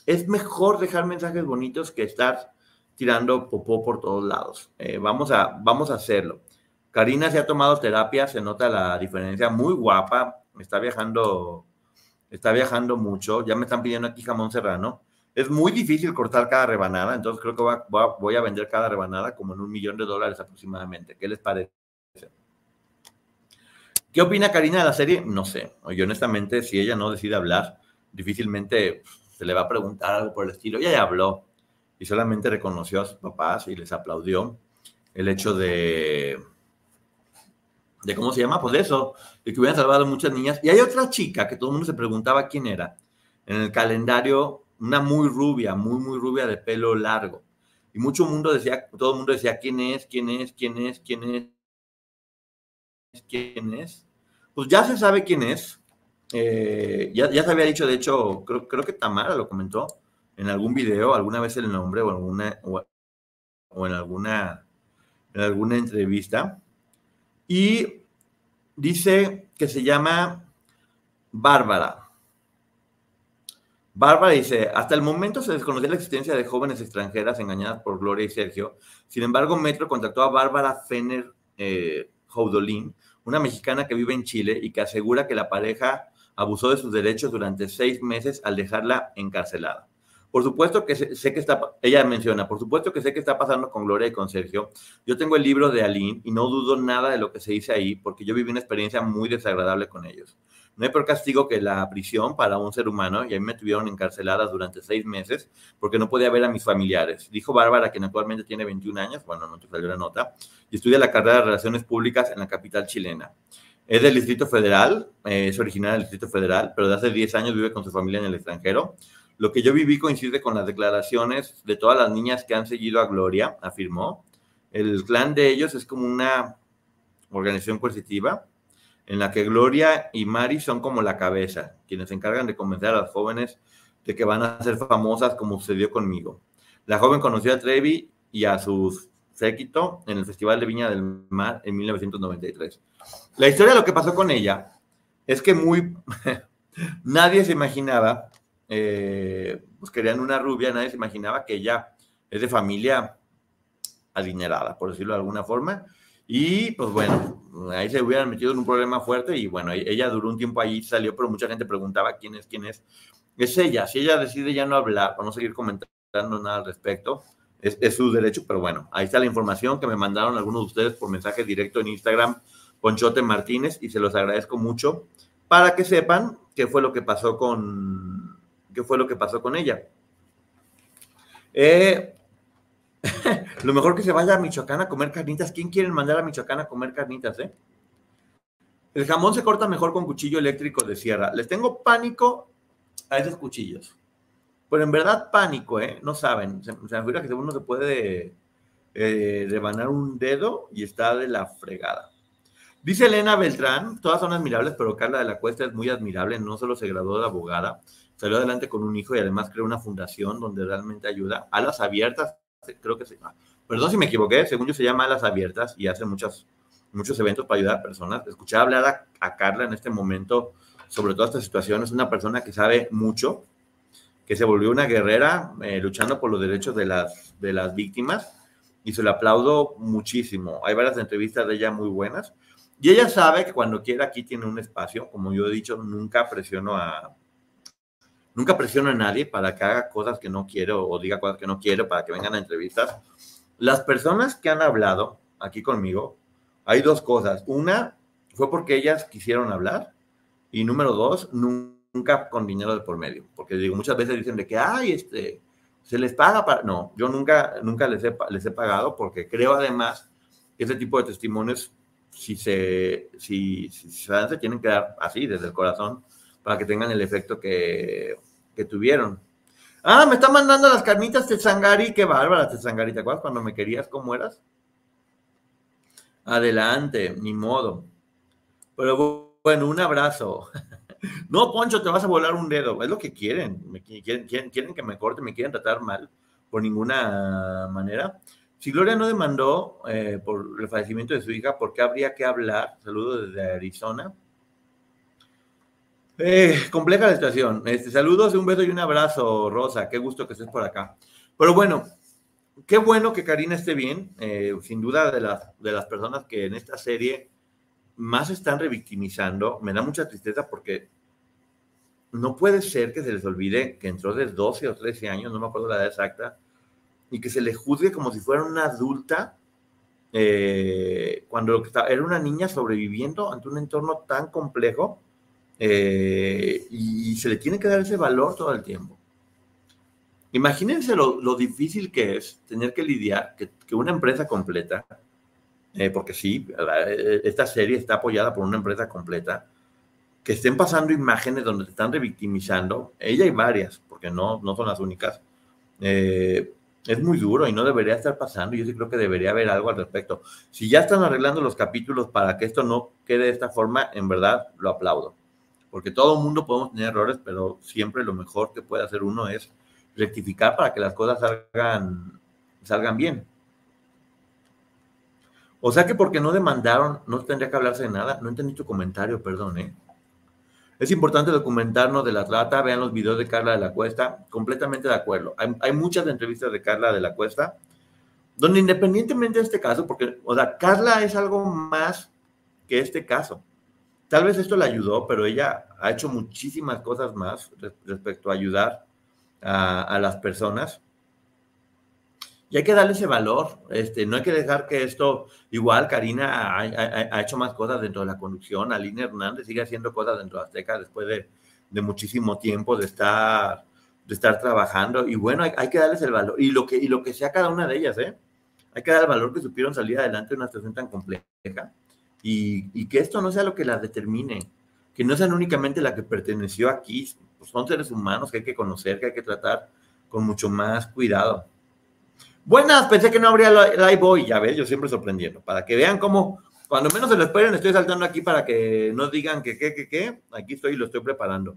es mejor dejar mensajes bonitos que estar tirando popó por todos lados. Eh, vamos, a, vamos a hacerlo. Karina se ha tomado terapia, se nota la diferencia, muy guapa, está viajando, está viajando mucho, ya me están pidiendo aquí jamón serrano. Es muy difícil cortar cada rebanada, entonces creo que voy a, vender cada rebanada como en un millón de dólares aproximadamente. ¿Qué les parece? ¿Qué opina Karina de la serie? No sé. Yo honestamente, si ella no decide hablar, difícilmente se le va a preguntar algo por el estilo. Ella ya habló y solamente reconoció a sus papás y les aplaudió el hecho de, de ¿cómo se llama? Pues de eso, de que hubieran salvado muchas niñas. Y hay otra chica que todo el mundo se preguntaba quién era. En el calendario una muy rubia, muy, muy rubia de pelo largo. Y mucho mundo decía, todo el mundo decía, ¿quién es? ¿Quién es? ¿Quién es? ¿Quién es? ¿Quién es? Pues ya se sabe quién es. Eh, ya, ya se había dicho, de hecho, creo, creo que Tamara lo comentó en algún video, alguna vez el nombre o, alguna, o, o en, alguna, en alguna entrevista. Y dice que se llama Bárbara. Bárbara dice, hasta el momento se desconocía la existencia de jóvenes extranjeras engañadas por Gloria y Sergio. Sin embargo, Metro contactó a Bárbara Fener eh, Joudolín, una mexicana que vive en Chile y que asegura que la pareja abusó de sus derechos durante seis meses al dejarla encarcelada. Por supuesto que sé, que está, ella menciona, por supuesto que sé que está pasando con Gloria y con Sergio. Yo tengo el libro de Aline y no dudo nada de lo que se dice ahí porque yo viví una experiencia muy desagradable con ellos. No hay peor castigo que la prisión para un ser humano y a mí me tuvieron encarcelada durante seis meses porque no podía ver a mis familiares. Dijo Bárbara, quien actualmente tiene 21 años, bueno, no te salió la nota, y estudia la carrera de Relaciones Públicas en la capital chilena. Es del Distrito Federal, eh, es originaria del Distrito Federal, pero de hace 10 años vive con su familia en el extranjero. Lo que yo viví coincide con las declaraciones de todas las niñas que han seguido a Gloria, afirmó. El clan de ellos es como una organización coercitiva en la que Gloria y Mari son como la cabeza, quienes se encargan de convencer a las jóvenes de que van a ser famosas como sucedió conmigo. La joven conoció a Trevi y a su séquito en el Festival de Viña del Mar en 1993. La historia de lo que pasó con ella es que muy *laughs* nadie se imaginaba, eh, pues querían una rubia, nadie se imaginaba que ella es de familia adinerada, por decirlo de alguna forma, y pues bueno, ahí se hubieran metido en un problema fuerte y bueno, ella duró un tiempo ahí, salió, pero mucha gente preguntaba quién es, quién es. Es ella, si ella decide ya no hablar o no seguir comentando nada al respecto, es, es, su derecho, pero bueno, ahí está la información que me mandaron algunos de ustedes por mensaje directo en Instagram, Ponchote Martínez, y se los agradezco mucho. para que sepan qué fue lo que pasó con, qué fue lo que pasó con ella. Eh, *laughs* lo mejor que se vaya a Michoacán a comer carnitas. ¿Quién quiere mandar a Michoacán a comer carnitas, eh? El jamón se corta mejor con cuchillo eléctrico de sierra. Les tengo pánico a esos cuchillos. Pero en verdad pánico, ¿eh? No saben. Se, me figura que uno se puede eh, rebanar un dedo y está de la fregada. Dice Elena Beltrán, todas son admirables, pero Carla de la Cuesta es muy admirable. No solo se graduó de abogada, salió adelante con un hijo y además creó una fundación donde realmente ayuda. a las abiertas, creo que se llama. Perdón si me equivoqué, según yo se llama Alas Abiertas y hace muchos eventos para ayudar a personas. Escuché hablar a, Carla en este momento sobre toda esta situación. Es una persona que sabe mucho, que se volvió una guerrera eh, luchando por los derechos de las, de las víctimas y se le aplaudo muchísimo. Hay varias entrevistas de ella muy buenas. Y ella sabe que cuando quiera aquí tiene un espacio. Como yo he dicho, nunca presiono a, nunca presiono a nadie para que haga cosas que no quiero o diga cosas que no quiero para que vengan a entrevistas. Las personas que han hablado aquí conmigo, hay dos cosas. Una fue porque ellas quisieron hablar y número dos, nunca con dinero de por medio. Porque digo, muchas veces dicen de que, ay, este, se les paga para... No, yo nunca, nunca les, he, les he pagado porque creo además que ese tipo de testimonios, si se, si, si se dan, se tienen que dar así, desde el corazón, para que tengan el efecto que, que tuvieron. Ah, me está mandando las carnitas Sangari, qué bárbara Sangari, ¿te acuerdas cuando me querías cómo eras? Adelante, ni modo. Pero bueno, un abrazo. *laughs* No, Poncho, te vas a volar un dedo. Es lo que quieren. quieren, quieren, que me corte, me quieren tratar mal por ninguna manera. Si Gloria no demandó eh, por el fallecimiento de su hija, ¿por qué habría que hablar? Saludos desde Arizona. Eh, compleja la situación. Este, saludos, un beso y un abrazo, Rosa. Qué gusto que estés por acá. Pero bueno, qué bueno que Karina esté bien. Eh, sin duda de las, de las personas que en esta serie más están revictimizando. Me da mucha tristeza porque no puede ser que se les olvide que entró de 12 o 13 años, no me acuerdo la edad exacta, y que se le juzgue como si fuera una adulta eh, cuando era una niña sobreviviendo ante un entorno tan complejo eh, y se le tiene que dar ese valor todo el tiempo. Imagínense lo, difícil que es tener que lidiar, que, una empresa completa, eh, porque sí, eh, esta serie está apoyada por una empresa completa, que estén pasando imágenes donde te están revictimizando, ella y varias, porque no, no son las únicas, es muy duro y no debería estar pasando. Yo sí creo que debería haber algo al respecto. Si ya están arreglando los capítulos para que esto no quede de esta forma, en verdad lo aplaudo porque todo mundo podemos tener errores, pero siempre lo mejor que puede hacer uno es rectificar para que las cosas salgan, salgan bien. O sea que porque no demandaron, no tendría que hablarse de nada. No entendí tu comentario, perdón, ¿eh? Es importante documentarnos de la trata. Vean los videos de Carla de la Cuesta. Completamente de acuerdo. Hay, hay, muchas entrevistas de Carla de la Cuesta, donde independientemente de este caso, porque, o sea, Carla es algo más que este caso. Tal vez esto le ayudó, pero ella ha hecho muchísimas cosas más respecto a ayudar a, las personas. Y hay que darle ese valor. Este, no hay que dejar que esto, igual Karina ha, hecho más cosas dentro de la conducción, Aline Hernández sigue haciendo cosas dentro de Azteca después de, muchísimo tiempo de estar, de estar trabajando. Y bueno, hay, que darles el valor. Y lo, que, y lo que sea cada una de ellas, ¿eh? Hay que dar el valor que supieron salir adelante en una situación tan compleja y, que esto no sea lo que las determine, que no sean únicamente la que perteneció aquí, pues son seres humanos que hay que conocer, que hay que tratar con mucho más cuidado. Buenas, pensé que no habría live hoy, ya ves, yo siempre sorprendiendo, para que vean cómo, cuando menos se lo esperen, estoy saltando aquí para que no digan que qué, que qué, aquí estoy y lo estoy preparando.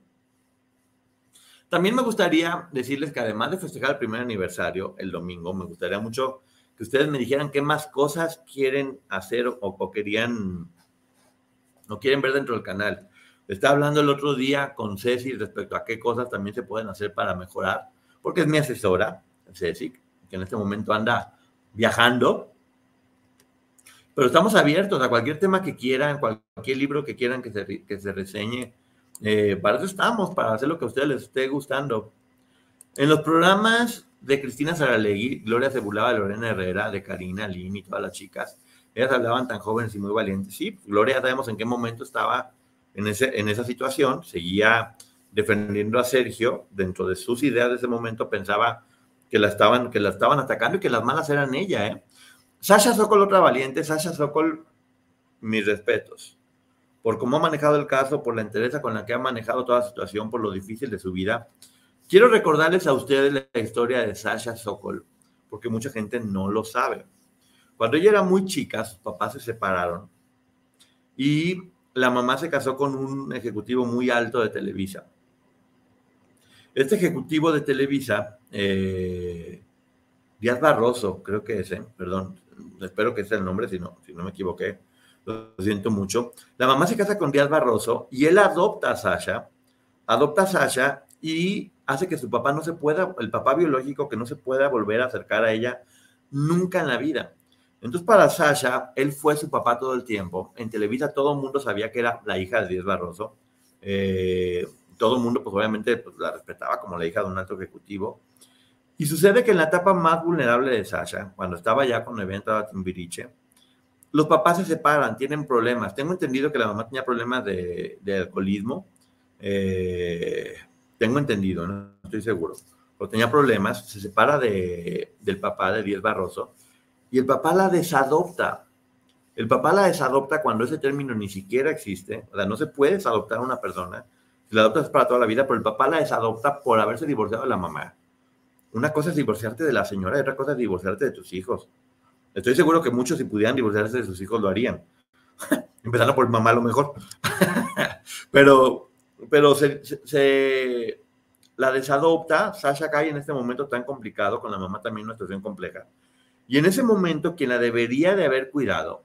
También me gustaría decirles que además de festejar el primer aniversario el domingo, me gustaría mucho que ustedes me dijeran qué más cosas quieren hacer o, querían o quieren ver dentro del canal. Estaba hablando el otro día con Ceci respecto a qué cosas también se pueden hacer para mejorar, porque es mi asesora, Ceci, que en este momento anda viajando. Pero estamos abiertos a cualquier tema que quieran, cualquier libro que quieran que se, que se reseñe. Eh, para eso estamos, para hacer lo que a ustedes les esté gustando. En los programas de Cristina Saralegui, Gloria se de Lorena Herrera, de Karina, Lynn y todas las chicas. Ellas hablaban tan jóvenes y muy valientes. Sí, Gloria sabemos en qué momento estaba en, ese, en esa situación, seguía defendiendo a Sergio, dentro de sus ideas de ese momento pensaba que la estaban, que la estaban atacando y que las malas eran ella. ¿eh? Sasha Sokol, otra valiente, Sasha Sokol, mis respetos, por cómo ha manejado el caso, por la entereza con la que ha manejado toda la situación, por lo difícil de su vida. Quiero recordarles a ustedes la historia de Sasha Sokol, porque mucha gente no lo sabe. Cuando ella era muy chica, sus papás se separaron y la mamá se casó con un ejecutivo muy alto de Televisa. Este ejecutivo de Televisa, eh, Díaz Barroso, creo que es, ¿eh? perdón, espero que sea el nombre, si no, si no me equivoqué, lo siento mucho. La mamá se casa con Díaz Barroso y él adopta a Sasha, adopta a Sasha y hace que su papá no se pueda, el papá biológico, que no se pueda volver a acercar a ella nunca en la vida. Entonces, para Sasha, él fue su papá todo el tiempo. En Televisa todo el mundo sabía que era la hija de Díaz Barroso. Eh, todo el mundo, pues obviamente, pues, la respetaba como la hija de un alto ejecutivo. Y sucede que en la etapa más vulnerable de Sasha, cuando estaba ya con el evento de Timbiriche, los papás se separan, tienen problemas. Tengo entendido que la mamá tenía problemas de, alcoholismo. Eh, tengo entendido, no estoy seguro. Pero tenía problemas, se separa de, del papá de Díaz Barroso y el papá la desadopta. El papá la desadopta cuando ese término ni siquiera existe. O sea, no se puede desadoptar a una persona si la adoptas para toda la vida, pero el papá la desadopta por haberse divorciado de la mamá. Una cosa es divorciarte de la señora y otra cosa es divorciarte de tus hijos. Estoy seguro que muchos si pudieran divorciarse de sus hijos lo harían. *laughs* Empezando por mamá a lo mejor. *laughs* pero pero se, la desadopta, Sasha cae en este momento tan complicado, con la mamá también una situación compleja. Y en ese momento quien la debería de haber cuidado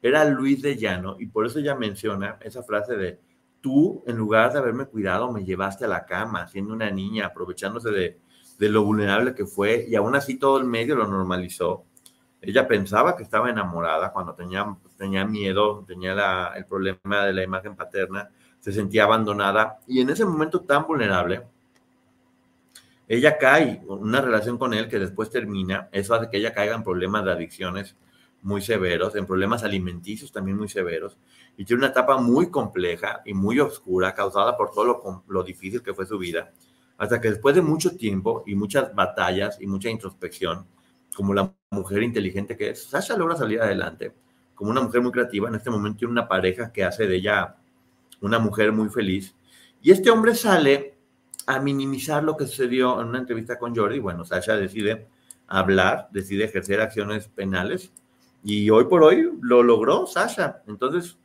era Luis de Llano, y por eso ella menciona esa frase de, tú, en lugar de haberme cuidado, me llevaste a la cama, siendo una niña, aprovechándose de, lo vulnerable que fue, y aún así todo el medio lo normalizó. Ella pensaba que estaba enamorada cuando tenía, tenía miedo, tenía el problema de la imagen paterna, se sentía abandonada, y en ese momento tan vulnerable, ella cae una relación con él que después termina, eso hace que ella caiga en problemas de adicciones muy severos, en problemas alimenticios también muy severos, y tiene una etapa muy compleja y muy oscura causada por todo lo, difícil que fue su vida, hasta que después de mucho tiempo y muchas batallas y mucha introspección, como la mujer inteligente que es, Sasha logra salir adelante, como una mujer muy creativa, en este momento tiene una pareja que hace de ella una mujer muy feliz, y este hombre sale a minimizar lo que sucedió en una entrevista con Jordi, bueno, Sasha decide hablar, decide ejercer acciones penales, y hoy por hoy lo logró Sasha. Entonces,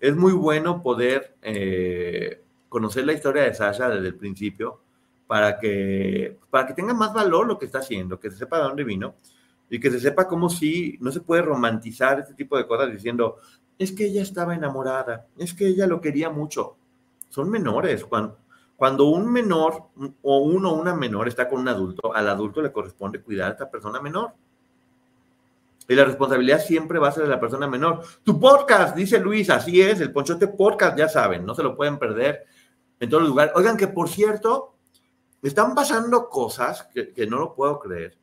es muy bueno poder eh, conocer la historia de Sasha desde el principio para que, para que tenga más valor lo que está haciendo, que se sepa de dónde vino y que se sepa cómo si no se puede romantizar este tipo de cosas diciendo, es que ella estaba enamorada, es que ella lo quería mucho. Son menores. Cuando, cuando un menor o uno o una menor está con un adulto, al adulto le corresponde cuidar a esta persona menor. Y la responsabilidad siempre va a ser de la persona menor. Tu podcast, dice Luis, así es, el Ponchote Podcast, ya saben, no se lo pueden perder en todos los lugares. Oigan, que por cierto, están pasando cosas que, no lo puedo creer.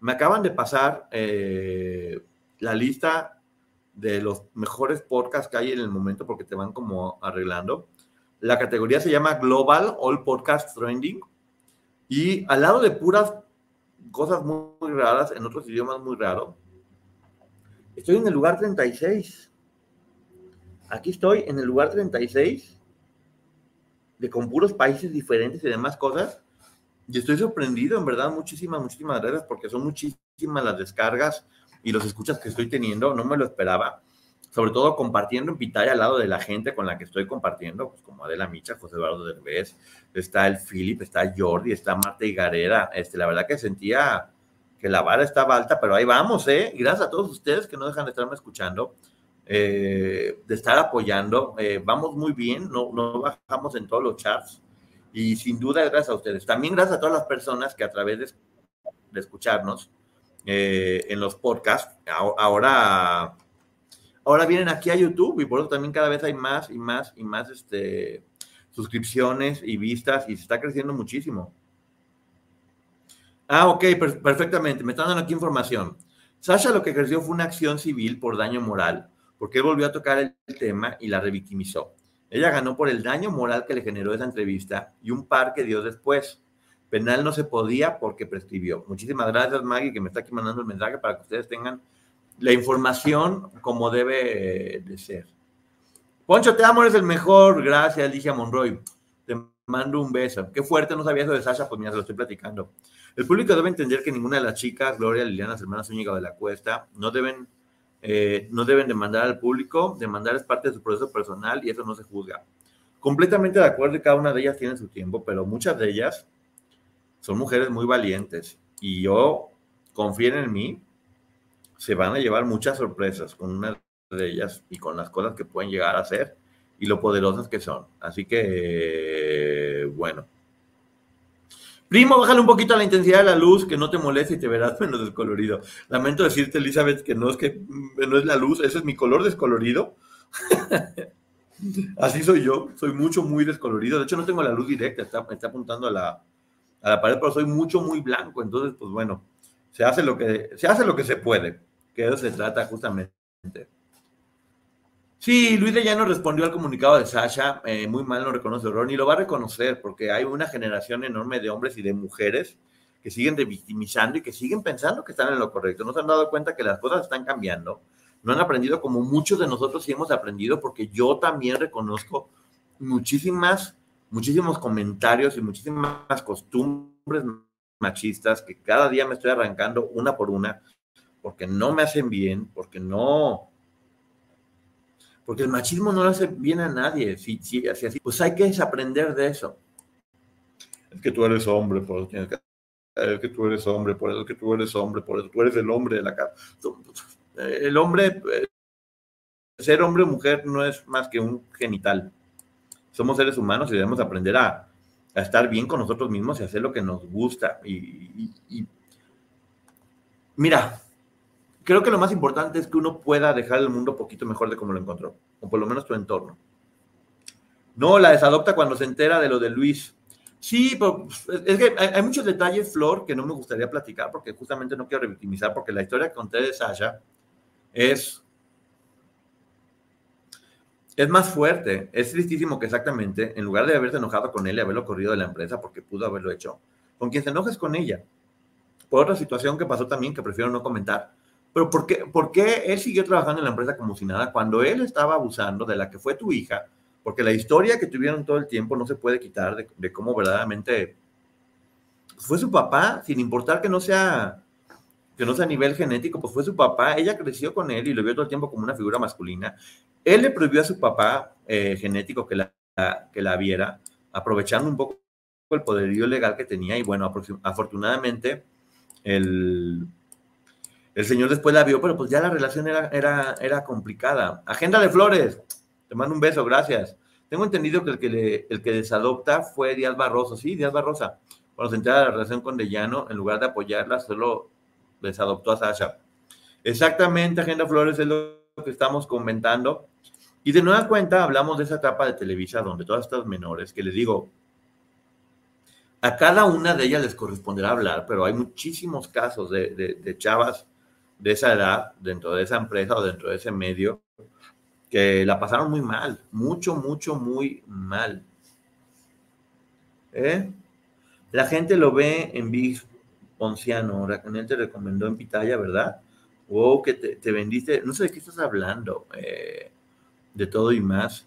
Me acaban de pasar eh, la lista de los mejores podcasts que hay en el momento porque te van como arreglando. La categoría se llama Global All Podcast Trending y al lado de puras cosas muy, muy raras en otros idiomas muy raros, Estoy en el lugar 36. Aquí estoy en el lugar 36 de con puros países diferentes y demás cosas. Y estoy sorprendido, en verdad, muchísimas, muchísimas gracias, porque son muchísimas las descargas y los escuchas que estoy teniendo. No me lo esperaba. Sobre todo compartiendo en Pitaya al lado de la gente con la que estoy compartiendo, pues como Adela Micha, José Eduardo Derbez, está el Philip, está Jordi, está Marta Higareda. Este, la verdad que sentía que la vara estaba alta, pero ahí vamos, ¿eh? gracias a todos ustedes que no dejan de estarme escuchando, eh, de estar apoyando. Eh, vamos muy bien, no, no bajamos en todos los charts y sin duda gracias a ustedes. También gracias a todas las personas que a través de, escucharnos eh, en los podcasts, ahora, ahora vienen aquí a YouTube y por eso también cada vez hay más y más y más este, suscripciones y vistas y se está creciendo muchísimo. Ah, ok, perfectamente. Me están dando aquí información. Sasha lo que ejerció fue una acción civil por daño moral, porque él volvió a tocar el tema y la revictimizó. Ella ganó por el daño moral que le generó esa entrevista y un par que dio después. Penal no se podía porque prescribió. Muchísimas gracias, Maggie, que me está aquí mandando el mensaje para que ustedes tengan la información como debe de ser. Poncho, te amo, eres el mejor. Gracias, Ligia Monroy. Te mando un beso. Qué fuerte, no sabía eso de Sasha, pues mira, se lo estoy platicando. El público debe entender que ninguna de las chicas, Gloria, Liliana, las hermanas Zúñiga de la Cuesta, no deben, eh, no deben demandar al público. Demandar es parte de su proceso personal y eso no se juzga. Completamente de acuerdo cada una de ellas tiene su tiempo, pero muchas de ellas son mujeres muy valientes y yo confíen en mí, se van a llevar muchas sorpresas con una de ellas y con las cosas que pueden llegar a ser y lo poderosas que son. Así que, bueno. Primo, bájale un poquito la intensidad de la luz, que no te moleste y te verás *laughs* menos descolorido. Lamento decirte, Elizabeth, que no es que no es la luz, ese es mi color descolorido. *laughs* Así soy yo, soy mucho, muy descolorido. De hecho, no tengo la luz directa, está apuntando a la, a la pared, pero soy mucho, muy blanco. Entonces, pues bueno, se hace lo que se, hace lo que se puede, que eso se trata justamente. Sí, Luis de Llano respondió al comunicado de Sasha, eh, muy mal no reconoce error, y lo va a reconocer, porque hay una generación enorme de hombres y de mujeres que siguen victimizando y que siguen pensando que están en lo correcto. No se han dado cuenta que las cosas están cambiando. No han aprendido como muchos de nosotros sí hemos aprendido, porque yo también reconozco muchísimas, muchísimos comentarios y muchísimas costumbres machistas que cada día me estoy arrancando una por una, porque no me hacen bien, porque no, porque el machismo no le hace bien a nadie. Si, si, así, así, pues hay que desaprender de eso. Es que tú eres hombre, por eso tienes que. Es que tú eres hombre, por eso que tú eres hombre, por eso tú eres el hombre de la casa. El hombre, eh, ser hombre o mujer no es más que un genital. Somos seres humanos y debemos aprender a, estar bien con nosotros mismos y hacer lo que nos gusta. y, mira, creo que lo más importante es que uno pueda dejar el mundo un poquito mejor de como lo encontró, o por lo menos tu entorno. No, la desadopta cuando se entera de lo de Luis. Sí, pues, es que hay, muchos detalles, Flor, que no me gustaría platicar porque justamente no quiero revictimizar, porque la historia que conté de Sasha es, es más fuerte. Es tristísimo que exactamente, en lugar de haberte enojado con él y haberlo corrido de la empresa porque pudo haberlo hecho, con quien se enojes con ella. Por otra situación que pasó también que prefiero no comentar, pero ¿por qué, ¿por qué él siguió trabajando en la empresa como si nada cuando él estaba abusando de la que fue tu hija? Porque la historia que tuvieron todo el tiempo no se puede quitar de cómo verdaderamente fue su papá, sin importar que no sea que no sea a nivel genético, pues fue su papá, ella creció con él y lo vio todo el tiempo como una figura masculina. Él le prohibió a su papá eh, genético que la, que la viera, aprovechando un poco el poderío legal que tenía y bueno, afortunadamente el, el señor después la vio, pero pues ya la relación era, era, era complicada. Agenda de Flores, te mando un beso, gracias. Tengo entendido que el que, el que desadopta fue Díaz Barroso, sí, Díaz Barrosa. Cuando se entera la relación con Dellano, en lugar de apoyarla, solo desadoptó a Sasha. Exactamente, Agenda Flores es lo que estamos comentando. Y de nueva cuenta hablamos de esa etapa de Televisa donde todas estas menores, que les digo, a cada una de ellas les corresponderá hablar, pero hay muchísimos casos de, de, chavas de esa edad, dentro de esa empresa o dentro de ese medio, que la pasaron muy mal, mucho, mucho, muy mal. ¿Eh? La gente lo ve en Ponciano, Raquel te recomendó en Pitaya, ¿verdad? Wow, que te, te, vendiste, no sé de qué estás hablando, eh, de todo y más.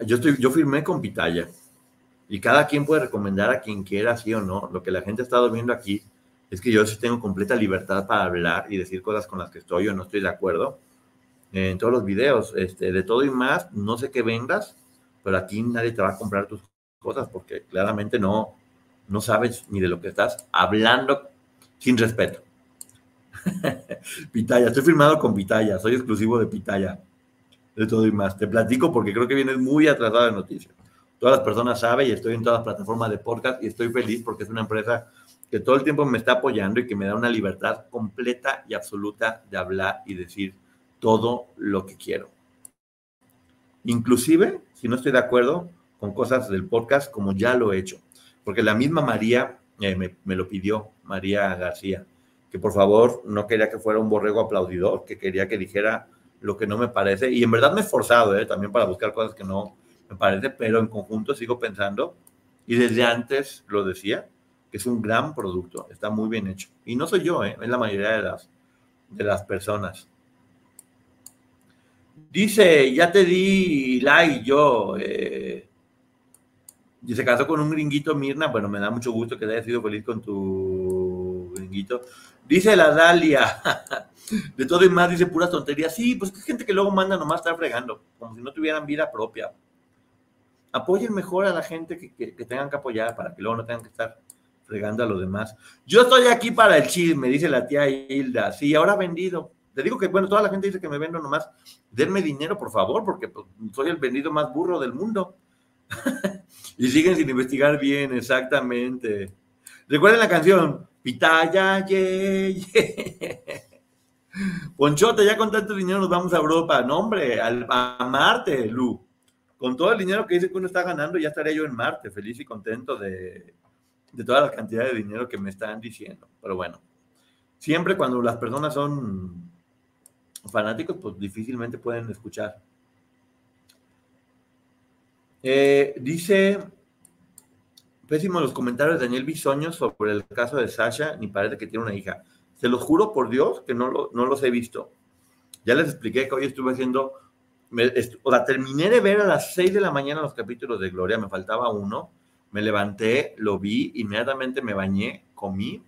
Yo, estoy, yo firmé con Pitaya y cada quien puede recomendar a quien quiera, sí o no. Lo que la gente ha estado viendo aquí es que yo sí tengo completa libertad para hablar y decir cosas con las que estoy o no estoy de acuerdo en todos los videos. Este, de todo y más, no sé qué vendas, pero aquí nadie te va a comprar tus cosas porque claramente no, no sabes ni de lo que estás hablando sin respeto. *laughs* Pitaya, estoy firmado con Pitaya, soy exclusivo de Pitaya. De todo y más. Te platico porque creo que vienes muy atrasado de noticias. Todas las personas saben y estoy en todas las plataformas de podcast y estoy feliz porque es una empresa que todo el tiempo me está apoyando y que me da una libertad completa y absoluta de hablar y decir todo lo que quiero. Inclusive, si no estoy de acuerdo con cosas del podcast, como ya lo he hecho, porque la misma María eh, me, lo pidió, María García, que por favor no quería que fuera un borrego aplaudidor, que quería que dijera lo que no me parece, y en verdad me he esforzado eh, también para buscar cosas que no me parece, pero en conjunto sigo pensando, y desde antes lo decía, que es un gran producto, está muy bien hecho. Y no soy yo, ¿eh? es la mayoría de las, de las personas. Dice, ya te di like yo. Eh, y se casó con un gringuito, Mirna. Bueno, me da mucho gusto que te hayas sido feliz con tu Dice la Dalia, *laughs* de todo y más, dice puras tonterías. Sí, pues que gente que luego manda nomás estar fregando, como si no tuvieran vida propia. Apoyen mejor a la gente que, que tengan que apoyar para que luego no tengan que estar fregando a los demás. Yo estoy aquí para el chisme, dice la tía Hilda. Sí, ahora vendido. Te digo que, bueno, toda la gente dice que me vendo nomás. Denme dinero, por favor, porque pues, soy el vendido más burro del mundo. *laughs* y siguen sin investigar bien, exactamente. Recuerden la canción, Pitaya, ye, ye. Ponchote, ya con tanto dinero nos vamos a Europa. No, hombre, a Marte, Lu. Con todo el dinero que dice que uno está ganando, ya estaría yo en Marte, feliz y contento de, de toda la cantidad de dinero que me están diciendo. Pero bueno, siempre cuando las personas son fanáticos, pues difícilmente pueden escuchar. Eh, dice, pésimo los comentarios de Daniel Bisoño sobre el caso de Sasha, ni parece que tiene una hija. Se los juro por Dios que no, lo, no los he visto. Ya les expliqué que hoy estuve haciendo, o sea, terminé de ver a las 6 de la mañana los capítulos de Gloria, me faltaba uno, me levanté, lo vi, inmediatamente me bañé, comí,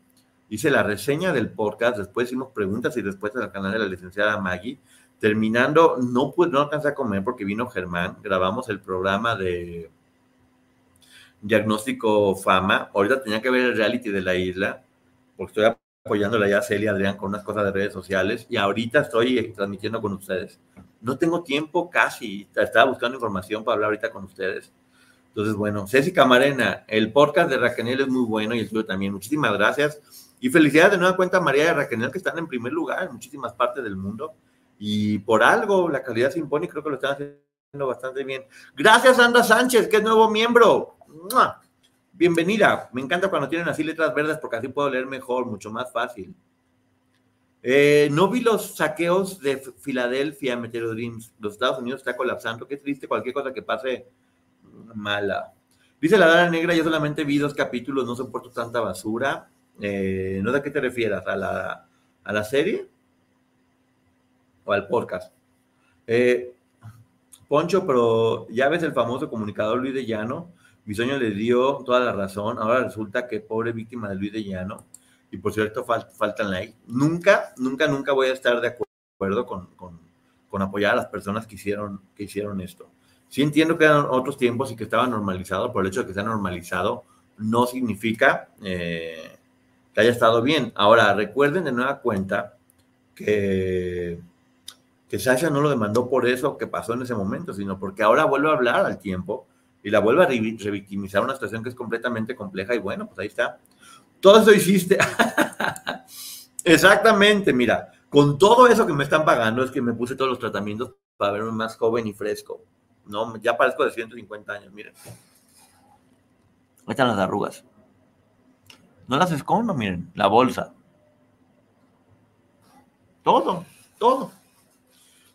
hice la reseña del podcast, después hicimos preguntas y respuestas al canal de la licenciada Maggie. Terminando, no, pude, no alcancé a comer porque vino Germán, grabamos el programa de diagnóstico fama. Ahorita tenía que ver el reality de la isla, porque estoy apoyándola ya a Celia Adrián con unas cosas de redes sociales y ahorita estoy transmitiendo con ustedes. No tengo tiempo casi, estaba buscando información para hablar ahorita con ustedes entonces, bueno, Ceci Camarena, el podcast de Raquel es muy bueno y el tuyo también. Muchísimas gracias. Y felicidades de nueva cuenta a María y a Raquel, que están en primer lugar en muchísimas partes del mundo. Y por algo, la calidad se impone y creo que lo están haciendo bastante bien. Gracias, Anda Sánchez, que es nuevo miembro. Bienvenida. Me encanta cuando tienen así letras verdes porque así puedo leer mejor, mucho más fácil. Eh, no vi los saqueos de Filadelfia, Meteor Dreams. Los Estados Unidos está colapsando. Qué triste cualquier cosa que pase mala. Dice la Dara Negra, yo solamente vi dos capítulos, no soporto tanta basura. Eh, no sé a qué te refieras, ¿a la, a la serie o al podcast? Eh, Poncho, pero ya ves el famoso comunicador Luis de Llano. Mi sueño le dio toda la razón. Ahora resulta que pobre víctima de Luis de Llano. Y por cierto, faltan like. Nunca, nunca, nunca voy a estar de acuerdo con, con, apoyar a las personas que hicieron, que hicieron esto. Sí entiendo que eran otros tiempos y que estaba normalizado, por el hecho de que sea normalizado no significa eh, que haya estado bien. Ahora, recuerden de nueva cuenta que, que Sasha no lo demandó por eso que pasó en ese momento, sino porque ahora vuelve a hablar al tiempo y la vuelve a revictimizar una situación que es completamente compleja y bueno, pues ahí está. Todo eso hiciste. *laughs* Exactamente, mira, con todo eso que me están pagando es que me puse todos los tratamientos para verme más joven y fresco. No, ya parezco de 150 años, miren. Ahí están las arrugas. No las escondo, miren, la bolsa. Todo, todo.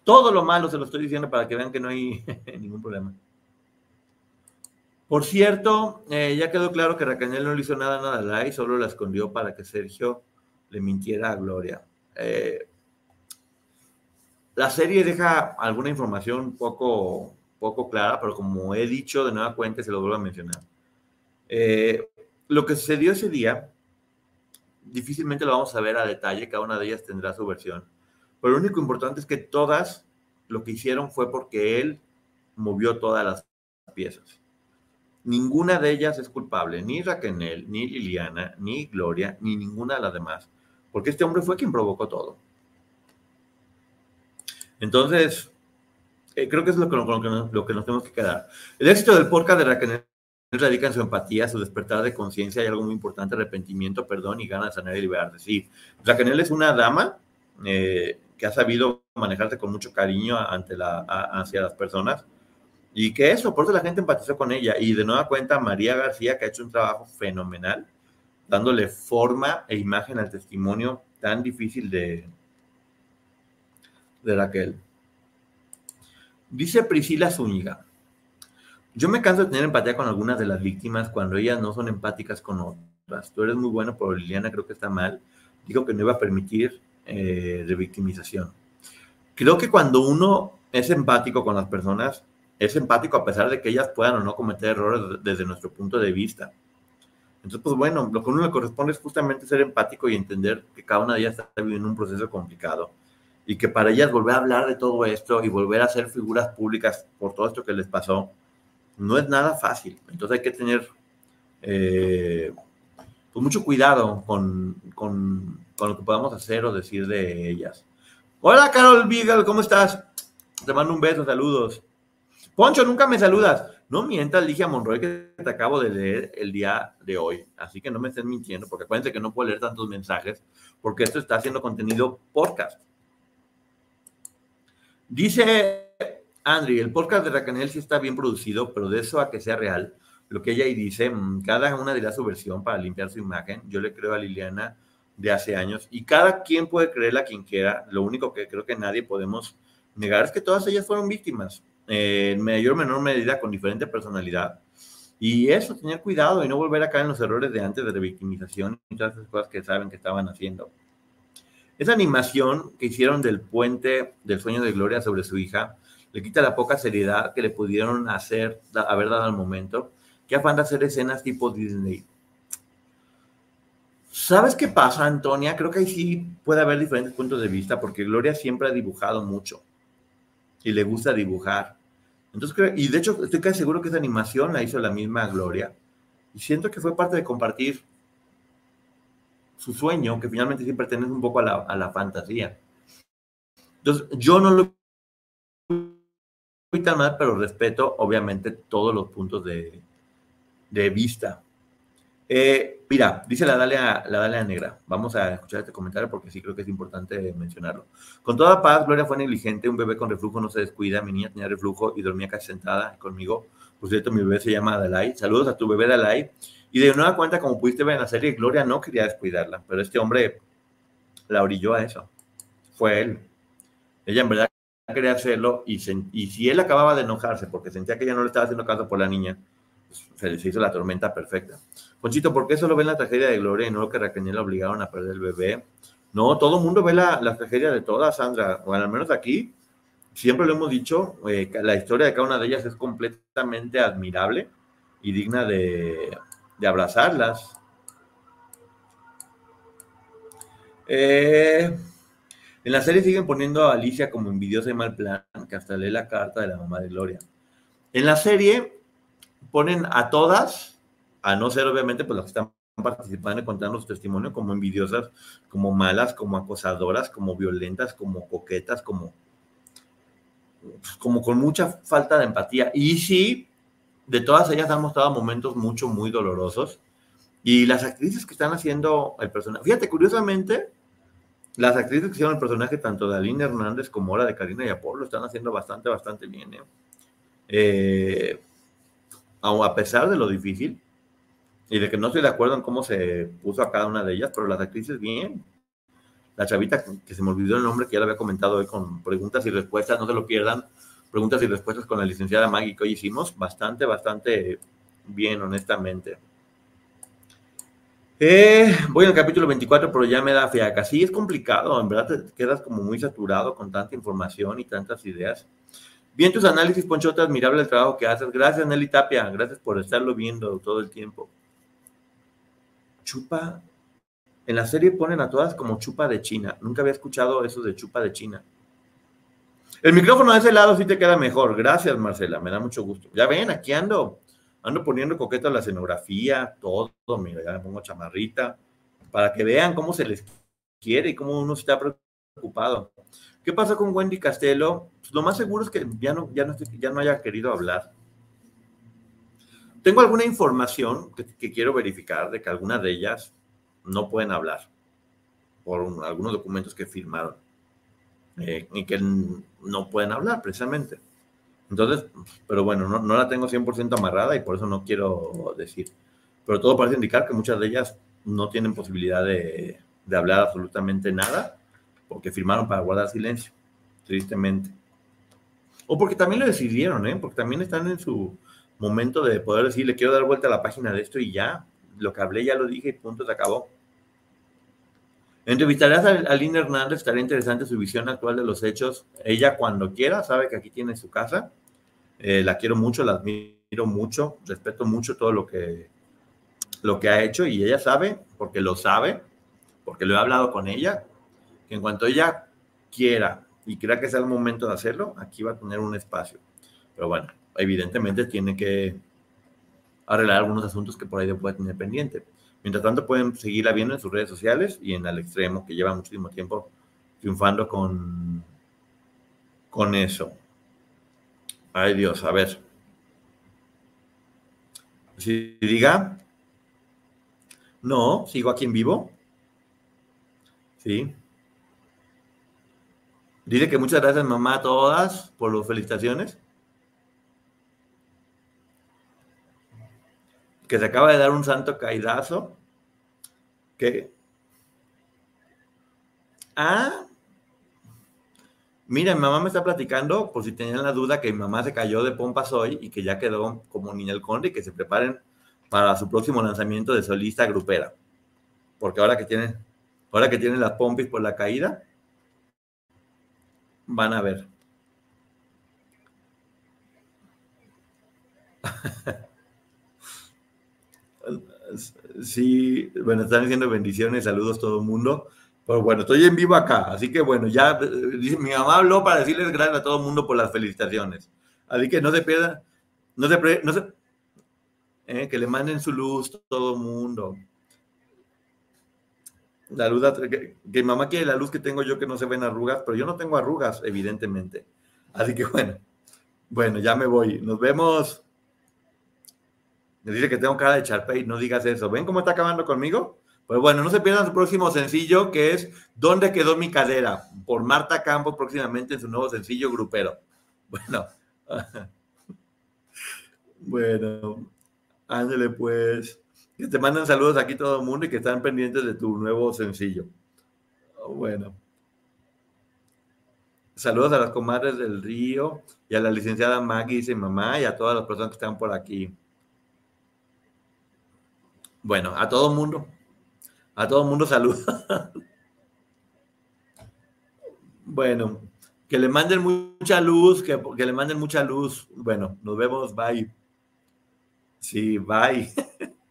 Todo lo malo se lo estoy diciendo para que vean que no hay *laughs* ningún problema. Por cierto, eh, ya quedó claro que Raquel no le hizo nada, a Lai, solo la escondió para que Sergio le mintiera a Gloria. Eh, la serie deja alguna información poco poco clara, pero como he dicho de nueva cuenta, se lo vuelvo a mencionar. Eh, lo que sucedió ese día, difícilmente lo vamos a ver a detalle, cada una de ellas tendrá su versión, pero lo único importante es que todas lo que hicieron fue porque él movió todas las piezas. Ninguna de ellas es culpable, ni Raquel, ni Liliana, ni Gloria, ni ninguna de las demás, porque este hombre fue quien provocó todo. Entonces, eh, creo que es lo que, lo, que nos, tenemos que quedar. El éxito del podcast de Raquel radica en su empatía, su despertar de conciencia y algo muy importante, arrepentimiento, perdón y ganas de sanar y liberarse. Sí, Raquel es una dama eh, que ha sabido manejarse con mucho cariño ante la, hacia las personas y que eso, por eso la gente empatizó con ella. Y de nueva cuenta, María García, que ha hecho un trabajo fenomenal, dándole forma e imagen al testimonio tan difícil de, de Raquel. Dice Priscila Zúñiga, yo me canso de tener empatía con algunas de las víctimas cuando ellas no son empáticas con otras. Tú eres muy bueno, pero Liliana creo que está mal. Dijo que no iba a permitir eh, revictimización. Creo que cuando uno es empático con las personas, es empático a pesar de que ellas puedan o no cometer errores desde nuestro punto de vista. Entonces, pues bueno, lo que a uno le corresponde es justamente ser empático y entender que cada una de ellas está viviendo un proceso complicado y que para ellas volver a hablar de todo esto y volver a ser figuras públicas por todo esto que les pasó, no es nada fácil. Entonces hay que tener eh, pues mucho cuidado con, con, con, lo que podamos hacer o decir de ellas. Hola Carol Beagle, ¿cómo estás? Te mando un beso, saludos. Poncho, nunca me saludas. No mientas, Ligia Monroy, que te acabo de leer el día de hoy. Así que no me estés mintiendo, porque acuérdense que no puedo leer tantos mensajes, porque esto está haciendo contenido podcast. Dice Andri, el podcast de Racanel sí está bien producido, pero de eso a que sea real, lo que ella ahí dice, mm, cada una dirá su versión para limpiar su imagen. Yo le creo a Liliana de hace años y cada quien puede creerla a quien quiera. Lo único que creo que nadie podemos negar es que todas ellas fueron víctimas, eh, en mayor o menor medida con diferente personalidad. Y eso, tener cuidado y no volver a caer en los errores de antes de revictimización y todas esas cosas que saben que estaban haciendo. Esa animación que hicieron del puente del sueño de Gloria sobre su hija le quita la poca seriedad que le pudieron hacer, haber dado al momento, que afán de hacer escenas tipo Disney. ¿Sabes qué pasa, Antonia? Creo que ahí sí puede haber diferentes puntos de vista, porque Gloria siempre ha dibujado mucho y le gusta dibujar. Entonces, y de hecho, estoy casi seguro que esa animación la hizo la misma Gloria. Y siento que fue parte de compartir su sueño, que finalmente sí pertenece un poco a la, a la fantasía. Entonces, yo no lo tan mal, pero respeto obviamente todos los puntos de, de vista. Eh, mira, dice la Dalia, la Dalia Negra. Vamos a escuchar este comentario porque sí creo que es importante mencionarlo. Con toda paz, Gloria fue negligente. Un bebé con reflujo no se descuida. Mi niña tenía reflujo y dormía casi sentada conmigo. Por cierto, mi bebé se llama Dalai. Saludos a tu bebé Dalai. Y de nueva cuenta, como pudiste ver en la serie, Gloria no quería descuidarla, pero este hombre la orilló a eso. Fue él. Ella en verdad quería hacerlo y, si él acababa de enojarse porque sentía que ella no le estaba haciendo caso por la niña, pues, se hizo la tormenta perfecta. Ponchito, ¿por qué solo ven la tragedia de Gloria y no lo que Raquel la obligaron a perder el bebé? No, todo el mundo ve la, la, tragedia de todas, Sandra. Bueno, al menos aquí, siempre lo hemos dicho, eh, la historia de cada una de ellas es completamente admirable y digna de, de abrazarlas. Eh, en la serie siguen poniendo a Alicia como envidiosa y mal plan, que hasta lee la carta de la mamá de Gloria. En la serie ponen a todas, a no ser obviamente pues las que están participando y contando su testimonio, como envidiosas, como malas, como acosadoras, como violentas, como coquetas, como, como con mucha falta de empatía. Y sí, de todas ellas han mostrado momentos mucho, muy dolorosos. Y las actrices que están haciendo el personaje, fíjate, curiosamente, las actrices que hicieron el personaje, tanto de Aline Hernández como ahora de Karina y Apolo, lo están haciendo bastante, bastante bien. ¿eh? Eh, a pesar de lo difícil y de que no estoy de acuerdo en cómo se puso a cada una de ellas, pero las actrices bien. La chavita, que se me olvidó el nombre, que ya lo había comentado hoy con preguntas y respuestas, no se lo pierdan. Preguntas y respuestas con la licenciada Maggie que hoy hicimos, bastante, bastante bien, honestamente. Eh, voy al capítulo 24, pero ya me da fiaca. Sí, es complicado, en verdad te quedas como muy saturado con tanta información y tantas ideas. Bien tus análisis, Ponchote, admirable el trabajo que haces. Gracias, Nelly Tapia, gracias por estarlo viendo todo el tiempo. Chupa, en la serie ponen a todas como chupa de China. Nunca había escuchado eso de chupa de China. El micrófono de ese lado sí te queda mejor. Gracias, Marcela, me da mucho gusto. Ya ven, aquí ando ando poniendo coqueta la escenografía, todo, mira, ya me pongo chamarrita, para que vean cómo se les quiere y cómo uno está preocupado. ¿Qué pasa con Wendy Castelo? Pues lo más seguro es que ya no, ya no, ya no haya querido hablar. Tengo alguna información que, quiero verificar de que algunas de ellas no pueden hablar por algunos documentos que firmaron eh, y que no pueden hablar precisamente. Entonces, pero bueno, no, no la tengo 100% amarrada y por eso no quiero decir. Pero todo parece indicar que muchas de ellas no tienen posibilidad de, de hablar absolutamente nada porque firmaron para guardar silencio, tristemente. O porque también lo decidieron, ¿eh? porque también están en su momento de poder decir, le quiero dar vuelta a la página de esto y ya, lo que hablé ya lo dije y punto, se acabó. Entrevistarás a Aline Hernández, estaría interesante su visión actual de los hechos. Ella cuando quiera, sabe que aquí tiene su casa. Eh, la quiero mucho, la admiro mucho, respeto mucho todo lo que, lo que ha hecho y ella sabe, porque lo sabe, porque lo he hablado con ella, que en cuanto ella quiera y crea que sea el momento de hacerlo, aquí va a tener un espacio. Pero bueno, evidentemente tiene que arreglar algunos asuntos que por ahí puede tener pendiente. Mientras tanto, pueden seguirla viendo en sus redes sociales y en Al Extremo, que lleva muchísimo tiempo triunfando con, con eso. Ay Dios, a ver. Si diga, no, sigo aquí en vivo. Sí. Dice que muchas gracias mamá a todas por las felicitaciones. Que se acaba de dar un santo caidazo, que... Ah, mira, mi mamá me está platicando, por si tenían la duda, que mi mamá se cayó de pompas hoy y que ya quedó como niña el conde y que se preparen para su próximo lanzamiento de solista grupera. Porque ahora que tienen, ahora que tienen las pompis por la caída, van a ver. *laughs* Sí, bueno, están diciendo bendiciones, saludos todo el mundo. Pero bueno, estoy en vivo acá, así que bueno, ya mi mamá habló para decirles gracias a todo el mundo por las felicitaciones. Así que no se pierdan, no se, no se eh, que le manden su luz todo el mundo. La luz, que, que mamá quiere la luz que tengo yo que no se ven arrugas, pero yo no tengo arrugas, evidentemente. Así que bueno, bueno, ya me voy. Nos vemos me dice que tengo cara de Charpey, no digas eso. ¿Ven cómo está acabando conmigo? Pues bueno, no se pierdan su próximo sencillo que es ¿Dónde quedó mi cadera? Por Marta Campos próximamente en su nuevo sencillo grupero. *laughs* Bueno. *laughs* bueno, ándale pues. Que te mandan saludos aquí todo el mundo y que están pendientes de tu nuevo sencillo. Bueno. Saludos a las comadres del río y a la licenciada Maggie, dice mamá, y a todas las personas que están por aquí. Bueno, a todo mundo. A todo mundo saluda. *laughs* bueno, que le manden mucha luz, que, que, le manden mucha luz. Bueno, nos vemos, bye. Sí, bye.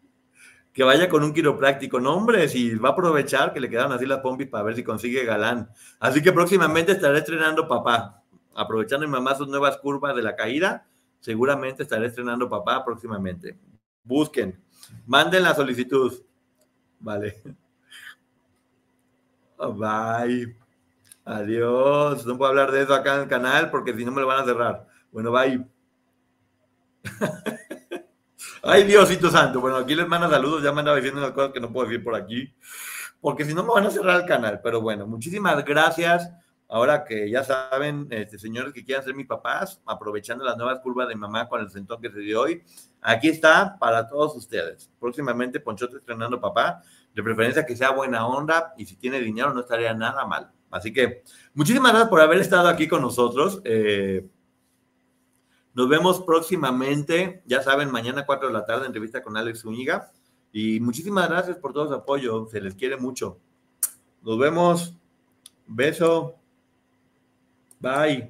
*laughs* que vaya con un quiropráctico. No, hombre, si va a aprovechar que le quedaron así las pompis para ver si consigue galán. Así que próximamente estaré estrenando papá. Aprovechando mi mamá sus nuevas curvas de la caída, seguramente estaré estrenando papá próximamente. Busquen. Manden la solicitud. Vale. Bye. Adiós. No puedo hablar de eso acá en el canal porque si no me lo van a cerrar. Bueno, bye. *laughs* Ay, Diosito Santo. Bueno, aquí les mando saludos. Ya me andaba diciendo unas cosas que no puedo decir por aquí. Porque si no me van a cerrar el canal. Pero bueno, muchísimas gracias. Ahora que ya saben, este, señores que quieran ser mis papás, aprovechando las nuevas curvas de mamá con el sentón que se dio hoy, aquí está para todos ustedes. Próximamente Ponchote estrenando papá, de preferencia que sea buena onda y si tiene dinero no estaría nada mal. Así que muchísimas gracias por haber estado aquí con nosotros. Eh, nos vemos próximamente, ya saben, mañana 4 de la tarde, entrevista con Alex Zúñiga. Y muchísimas gracias por todo su apoyo, se les quiere mucho. Nos vemos. Beso. Bye.